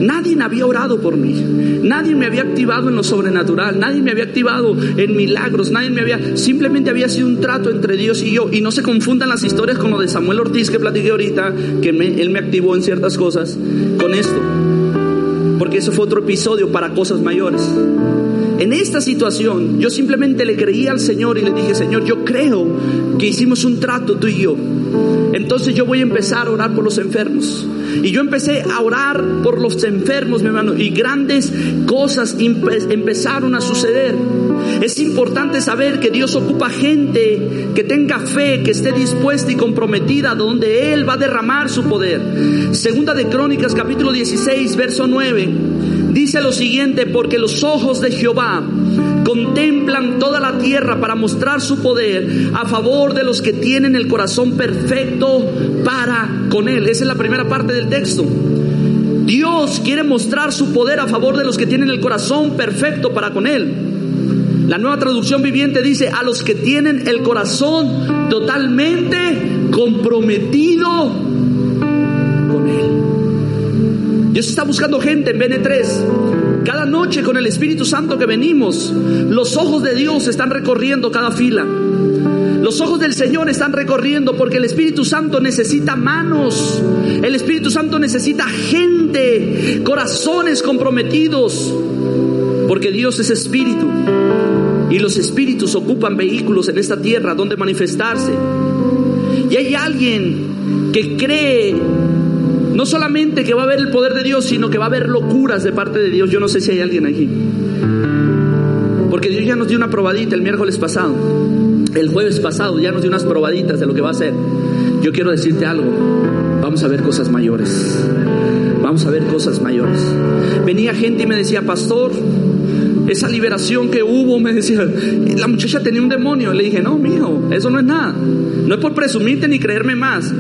Nadie había orado por mí. Nadie me había activado en lo sobrenatural. Nadie me había activado en milagros. Nadie me había. Simplemente había sido un trato entre Dios y yo. Y no se confundan las historias con lo de Samuel Ortiz que platiqué ahorita, que él me activó en ciertas cosas, con esto. Porque eso fue otro episodio para cosas mayores. En esta situación, yo simplemente le creí al Señor y le dije, Señor, yo creo que hicimos un trato tú y yo. Entonces yo voy a empezar a orar por los enfermos. Y yo empecé a orar por los enfermos, mi hermano, y grandes cosas empezaron a suceder. Es importante saber que Dios ocupa gente que tenga fe, que esté dispuesta y comprometida, donde Él va a derramar su poder. Segunda de Crónicas, capítulo 16, verso 9, dice lo siguiente, porque los ojos de Jehová contemplan toda la tierra para mostrar su poder a favor de los que tienen el corazón perfecto para con Él. Esa es la primera parte del texto. Dios quiere mostrar su poder a favor de los que tienen el corazón perfecto para con Él. La nueva traducción viviente dice a los que tienen el corazón totalmente comprometido Dios está buscando gente en BN3 cada noche con el Espíritu Santo que venimos, los ojos de Dios están recorriendo cada fila. Los ojos del Señor están recorriendo porque el Espíritu Santo necesita manos. El Espíritu Santo necesita gente, corazones comprometidos. Porque Dios es espíritu. Y los espíritus ocupan vehículos en esta tierra donde manifestarse. Y hay alguien que cree no solamente que va a haber el poder de Dios, sino que va a haber locuras de parte de Dios. Yo no sé si hay alguien aquí. Porque Dios ya nos dio una probadita el miércoles pasado. El jueves pasado ya nos dio unas probaditas de lo que va a hacer. Yo quiero decirte algo. Vamos a ver cosas mayores. Vamos a ver cosas mayores. Venía gente y me decía, pastor, esa liberación que hubo, me decía, la muchacha tenía un demonio. Le dije, no, mijo, eso no es nada. No es por presumirte ni creerme más,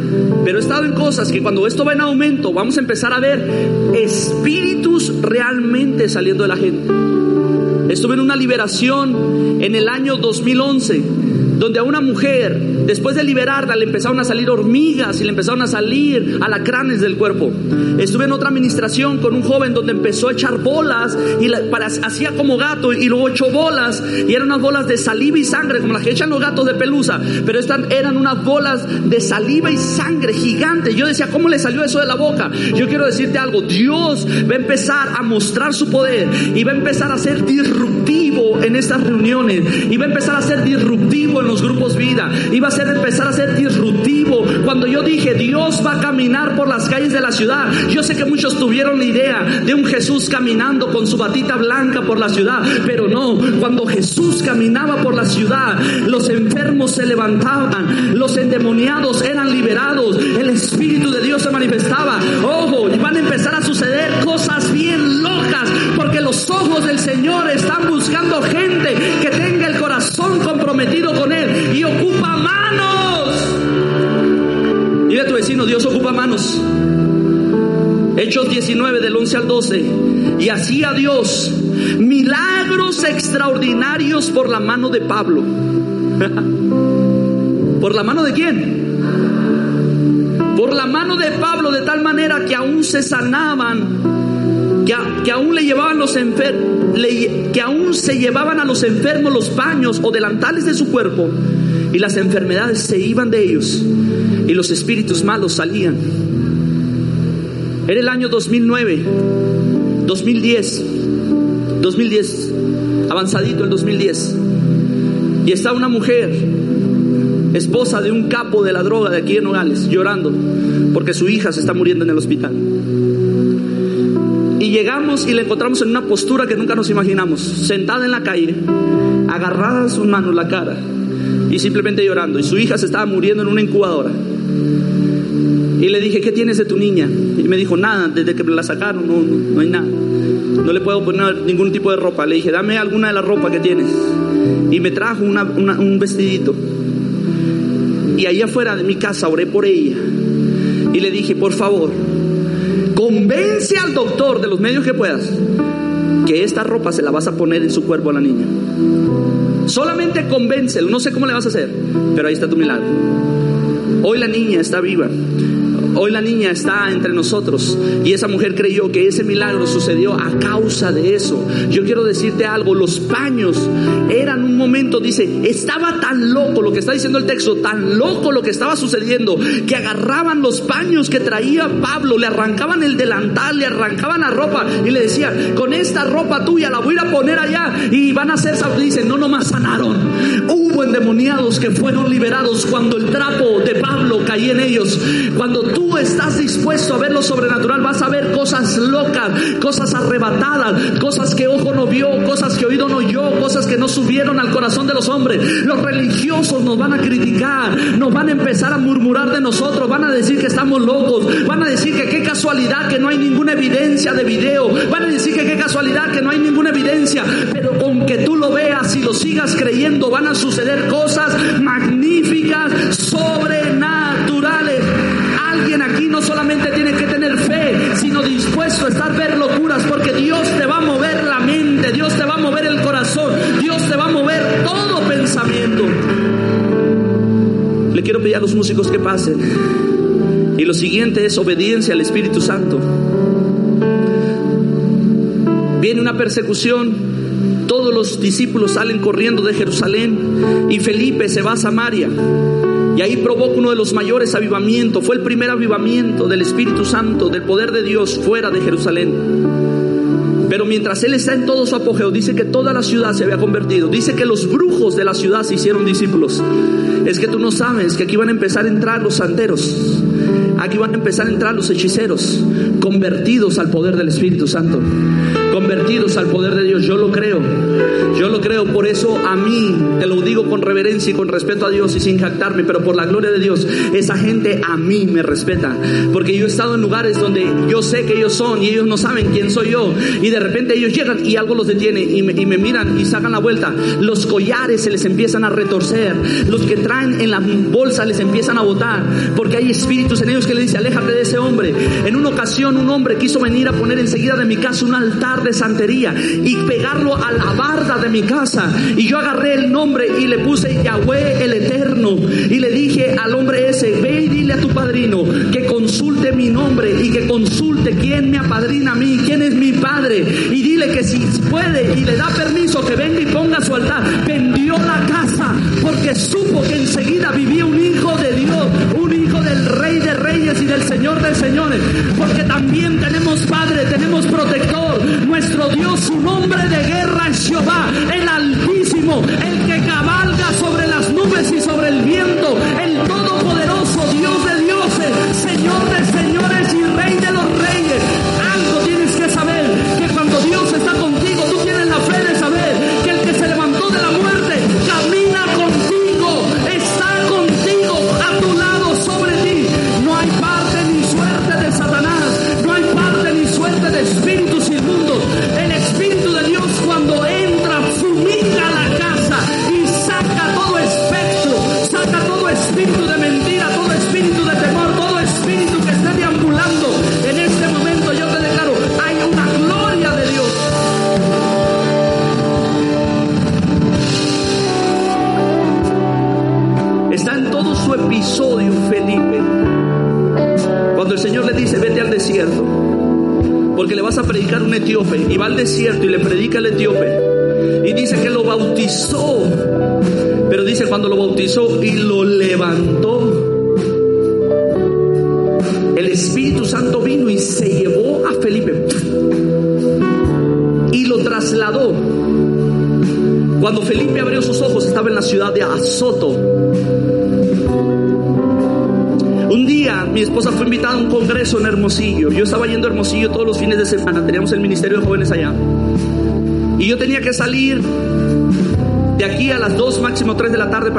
pero he estado en cosas que cuando esto va en aumento, vamos a empezar a ver espíritus realmente saliendo de la gente. Estuve en una liberación en el año 2011 donde a una mujer, después de liberarla, le empezaron a salir hormigas y le empezaron a salir alacranes del cuerpo. Estuve en otra administración con un joven donde empezó a echar bolas y para, hacía como gato y luego echó bolas y eran unas bolas de saliva y sangre, como las que echan los gatos de pelusa, pero estas eran unas bolas de saliva y sangre gigantes. Yo decía, ¿cómo le salió eso de la boca? Yo quiero decirte algo, Dios va a empezar a mostrar su poder y va a empezar a ser disruptivo en estas reuniones y va a empezar a ser disruptivo en los grupos vida y va a ser empezar a ser disruptivo. Cuando yo dije, Dios va a caminar por las calles de la ciudad, yo sé que muchos tuvieron la idea de un Jesús caminando con su batita blanca por la ciudad, pero no, cuando Jesús caminaba por la ciudad, los enfermos se levantaban, los endemoniados eran liberados, el Espíritu de Dios se manifestaba. Ojo, van a empezar a suceder cosas bien locas, los ojos del Señor están buscando gente que tenga el corazón comprometido con Él y ocupa manos. Dile a tu vecino, Dios ocupa manos. Hechos 19 del 11 al 12. Y hacía Dios milagros extraordinarios por la mano de Pablo. *laughs* ¿Por la mano de quién? Por la mano de Pablo de tal manera que aún se sanaban, que, aún le llevaban los que aún se llevaban a los enfermos los paños o delantales de su cuerpo y las enfermedades se iban de ellos y los espíritus malos salían. Era el año 2009, 2010, 2010, avanzadito el 2010. Y está una mujer, esposa de un capo de la droga de aquí en Nogales, llorando porque su hija se está muriendo en el hospital. Llegamos y la encontramos en una postura que nunca nos imaginamos, sentada en la calle, agarrada sus manos, la cara, y simplemente llorando. Y su hija se estaba muriendo en una incubadora. Y le dije, ¿qué tienes de tu niña? Y me dijo, nada, desde que me la sacaron no, no, hay nada. No le puedo poner ningún tipo de ropa. Le dije, dame alguna de la ropa que tienes. Y me trajo un vestidito. Y ahí afuera de mi casa oré por ella. Y le dije, por favor, convence al doctor de los medios que puedas que esta ropa se la vas a poner en su cuerpo a la niña. Solamente convéncelo, no sé cómo le vas a hacer, pero ahí está tu milagro. Hoy la niña está viva. Hoy la niña está entre nosotros y esa mujer creyó que ese milagro sucedió a causa de eso. Yo quiero decirte algo, los paños eran un momento, dice, estaba tan loco lo que está diciendo el texto, tan loco lo que estaba sucediendo, que agarraban los paños que traía Pablo, le arrancaban el delantal, le arrancaban la ropa y le decían, con esta ropa tuya la voy a poner allá y van a hacer, dicen, no nomás sanaron. Endemoniados que fueron liberados cuando el trapo de Pablo caía en ellos. Cuando tú estás dispuesto a ver lo sobrenatural, vas a ver cosas locas, cosas arrebatadas, cosas que ojo no vio, cosas que oído no oyó, cosas que no subieron al corazón de los hombres. Los religiosos nos van a criticar, nos van a empezar a murmurar de nosotros, van a decir que estamos locos, van a decir que qué casualidad que no hay ninguna evidencia de video, van a decir que qué casualidad que no hay ninguna evidencia, pero con que tú lo veas y lo sigas creyendo, van a suceder cosas magníficas, sobrenaturales alguien aquí no solamente tiene que tener fe, sino dispuesto a estar ver locuras, porque Dios te va a mover la mente, Dios te va a mover el corazón, Dios te va a mover todo pensamiento. Le quiero pedir a los músicos que pasen. Y lo siguiente es obediencia al Espíritu Santo. Viene una persecución, los discípulos salen corriendo de Jerusalén y Felipe se va a Samaria. Y ahí provoca uno de los mayores avivamientos. Fue el primer avivamiento del Espíritu Santo, del poder de Dios fuera de Jerusalén. Pero mientras él está en todo su apogeo, dice que toda la ciudad se había convertido. Dice que los brujos de la ciudad se hicieron discípulos. Es que tú no sabes que aquí van a empezar a entrar los santeros. Aquí van a empezar a entrar los hechiceros, convertidos al poder del Espíritu Santo, convertidos al poder de Dios. Yo lo creo, yo lo creo. Por eso a mí, te lo digo con reverencia y con respeto a Dios y sin jactarme, pero por la gloria de Dios, esa gente a mí me respeta. Porque yo he estado en lugares donde yo sé que ellos son y ellos no saben quién soy yo. Y de repente ellos llegan y algo los detiene y me, miran y sacan la vuelta. Los collares se les empiezan a retorcer. Los que traen en la bolsa les empiezan a botar. Porque hay espíritus en ellos que le dice, aléjate de ese hombre. En una ocasión un hombre quiso venir a poner enseguida de mi casa un altar de santería y pegarlo a la barda de mi casa. Y yo agarré el nombre y le puse Yahweh el Eterno. Y le dije al hombre ese, ve y dile a tu padrino que consulte mi nombre y que consulte quién me apadrina a mí, quién es mi padre. Y dile que si puede y le da permiso que venga y ponga su altar. Vendió la casa porque supo que enseguida vivía un hijo de Dios, un del rey de reyes y del señor de señores. Porque también tenemos padre, tenemos protector. Nuestro Dios, su nombre de guerra es Jehová, el Altísimo, el que cabalga sobre las nubes y sobre el viento,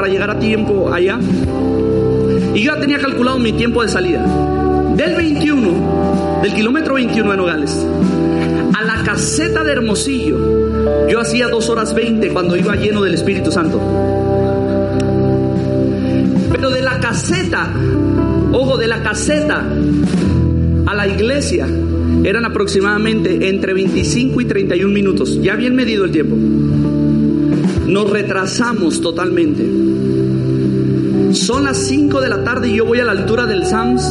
para llegar a tiempo allá. Y yo ya tenía calculado mi tiempo de salida. Del 21, del kilómetro 21 de Nogales, a la caseta de Hermosillo, yo hacía 2 horas 20 cuando iba lleno del Espíritu Santo. Pero de la caseta, ojo, de la caseta a la iglesia eran aproximadamente entre 25 y 31 minutos. Ya bien medido el tiempo. Nos retrasamos totalmente. Son las 5 de la tarde y yo voy a la altura del Sams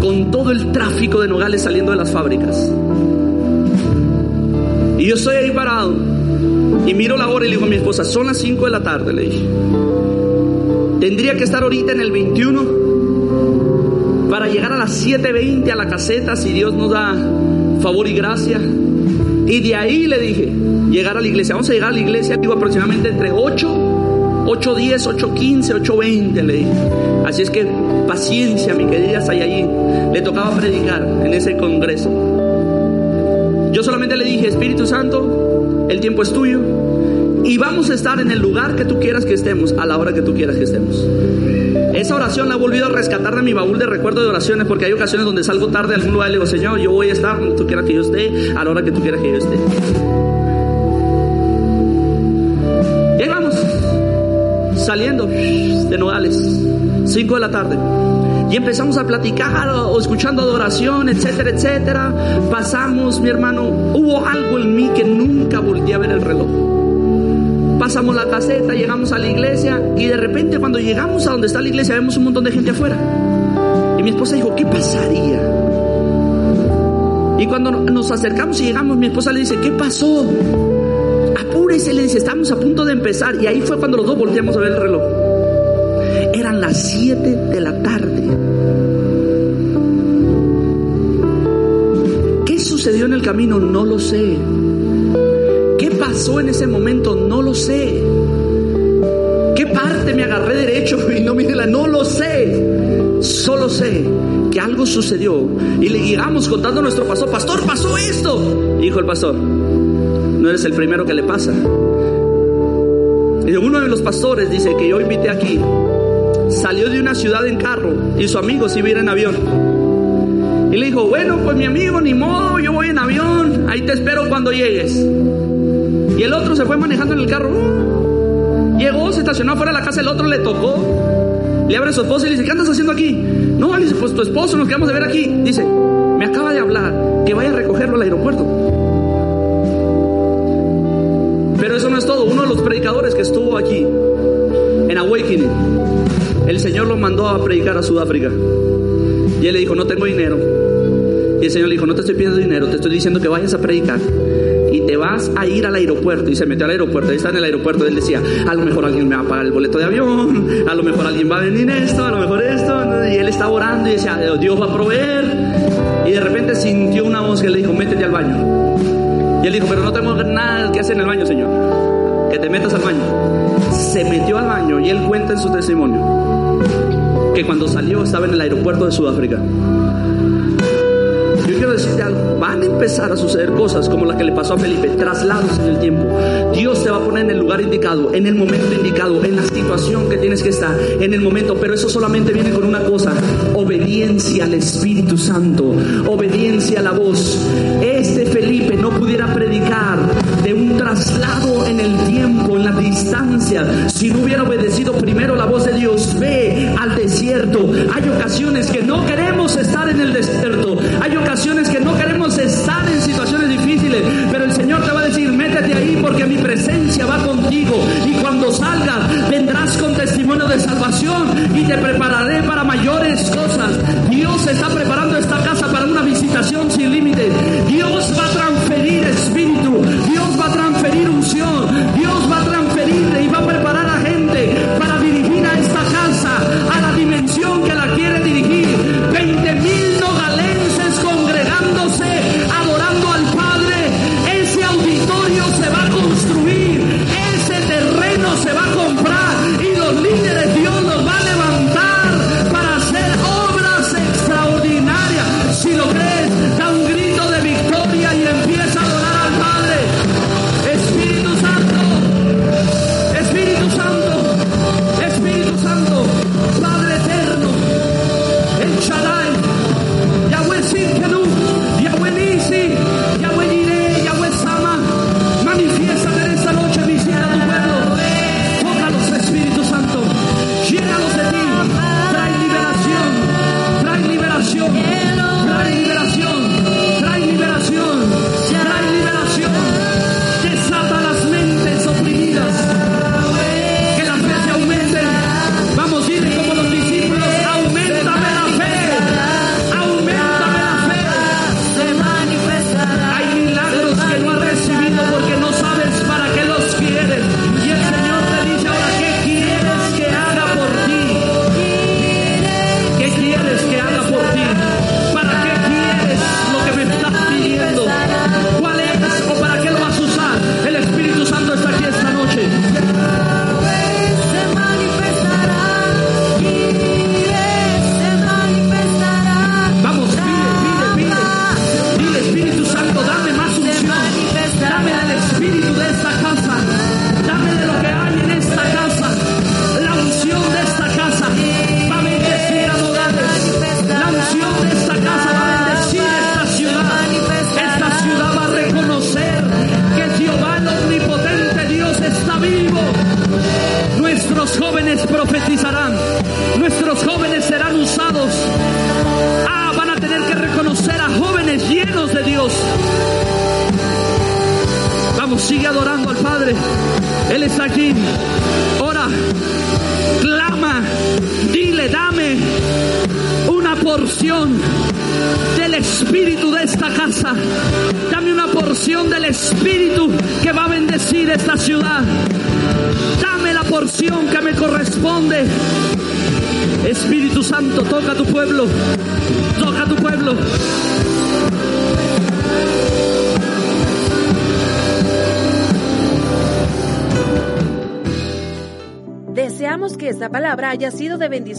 con todo el tráfico de Nogales saliendo de las fábricas. Y yo estoy ahí parado y miro la hora y le digo a mi esposa, son las 5 de la tarde, le dije. Tendría que estar ahorita en el 21 para llegar a las 7.20 a la caseta si Dios nos da favor y gracia. Y de ahí le dije, llegar a la iglesia. Vamos a llegar a la iglesia, digo aproximadamente entre 8, 8.10, 8.15, 8.20 le dije. Así es que paciencia, mi querida allí Le tocaba predicar en ese congreso. Yo solamente le dije, Espíritu Santo, el tiempo es tuyo. Y vamos a estar en el lugar que tú quieras que estemos, a la hora que tú quieras que estemos. Esa oración la he volvido a rescatar de mi baúl de recuerdo de oraciones, porque hay ocasiones donde salgo tarde a algún lugar y le digo, Señor, yo voy a estar donde tú quieras que yo esté, a la hora que tú quieras que yo esté. De Nogales, 5 de la tarde. Y empezamos a platicar o escuchando adoración, etcétera, etcétera. Pasamos, mi hermano, hubo algo en mí que nunca volví a ver el reloj. Pasamos la caseta, llegamos a la iglesia y de repente cuando llegamos a donde está la iglesia vemos un montón de gente afuera. Y mi esposa dijo, ¿qué pasaría? Y cuando nos acercamos y llegamos, mi esposa le dice, ¿qué pasó? Apúrese, le dice, estamos a punto de empezar. Y ahí fue cuando los dos volteamos a ver el reloj. Eran las 7 de la tarde. ¿Qué sucedió en el camino? No lo sé. ¿Qué pasó en ese momento? No lo sé. ¿Qué parte me agarré derecho *laughs* y no miré la? No lo sé. Solo sé que algo sucedió y le llegamos contando nuestro pastor, pastor, pasó esto. Dijo el pastor, no eres el primero que le pasa. Y uno de los pastores dice que yo invité aquí, salió de una ciudad en carro y su amigo se iba en avión. Y le dijo, bueno, pues mi amigo, ni modo, yo voy en avión, ahí te espero cuando llegues. Y el otro se fue manejando en el carro. Llegó, se estacionó afuera de la casa, el otro le tocó. Le abre a su esposa y le dice, ¿qué andas haciendo aquí? No, le dice, pues tu esposo, nos quedamos de ver aquí. Dice, me acaba de hablar que vaya a recogerlo al aeropuerto. Pero eso no es todo. Uno de los predicadores que estuvo aquí en Awakening, el Señor lo mandó a predicar a Sudáfrica. Y él le dijo, no tengo dinero. Y el Señor le dijo, no te estoy pidiendo dinero, te estoy diciendo que vayas a predicar y te vas a ir al aeropuerto. Y se metió al aeropuerto, ahí está en el aeropuerto. Él decía, a lo mejor alguien me va a pagar el boleto de avión, a lo mejor alguien va a venir esto, a lo mejor esto. Y él estaba orando y decía, Dios va a proveer. Y de repente sintió una voz que le dijo, métete al baño. Y él dijo, pero no tengo nada que hacer en el baño, Señor. Que te metas al baño. Se metió al baño y él cuenta en su testimonio que cuando salió estaba en el aeropuerto de Sudáfrica quiero decirte algo, van a empezar a suceder cosas como la que le pasó a Felipe, traslados en el tiempo. Dios te va a poner en el lugar indicado, en el momento indicado, en la situación que tienes que estar, en el momento, pero eso solamente viene con una cosa, obediencia al Espíritu Santo, obediencia a la voz. Este Felipe no pudiera predicar de un traslado en el si no hubiera obedecido primero la voz de Dios. Ve al desierto. Hay ocasiones que no queremos estar en el desierto. Hay ocasiones que no queremos estar en situaciones difíciles, pero el Señor te va a decir, métete ahí porque mi presencia va contigo y cuando salgas vendrás con testimonio de salvación y te prepararé para mayores cosas. Dios está preparando esta casa para una visitación sin límites. Dios va a transferir espíritu,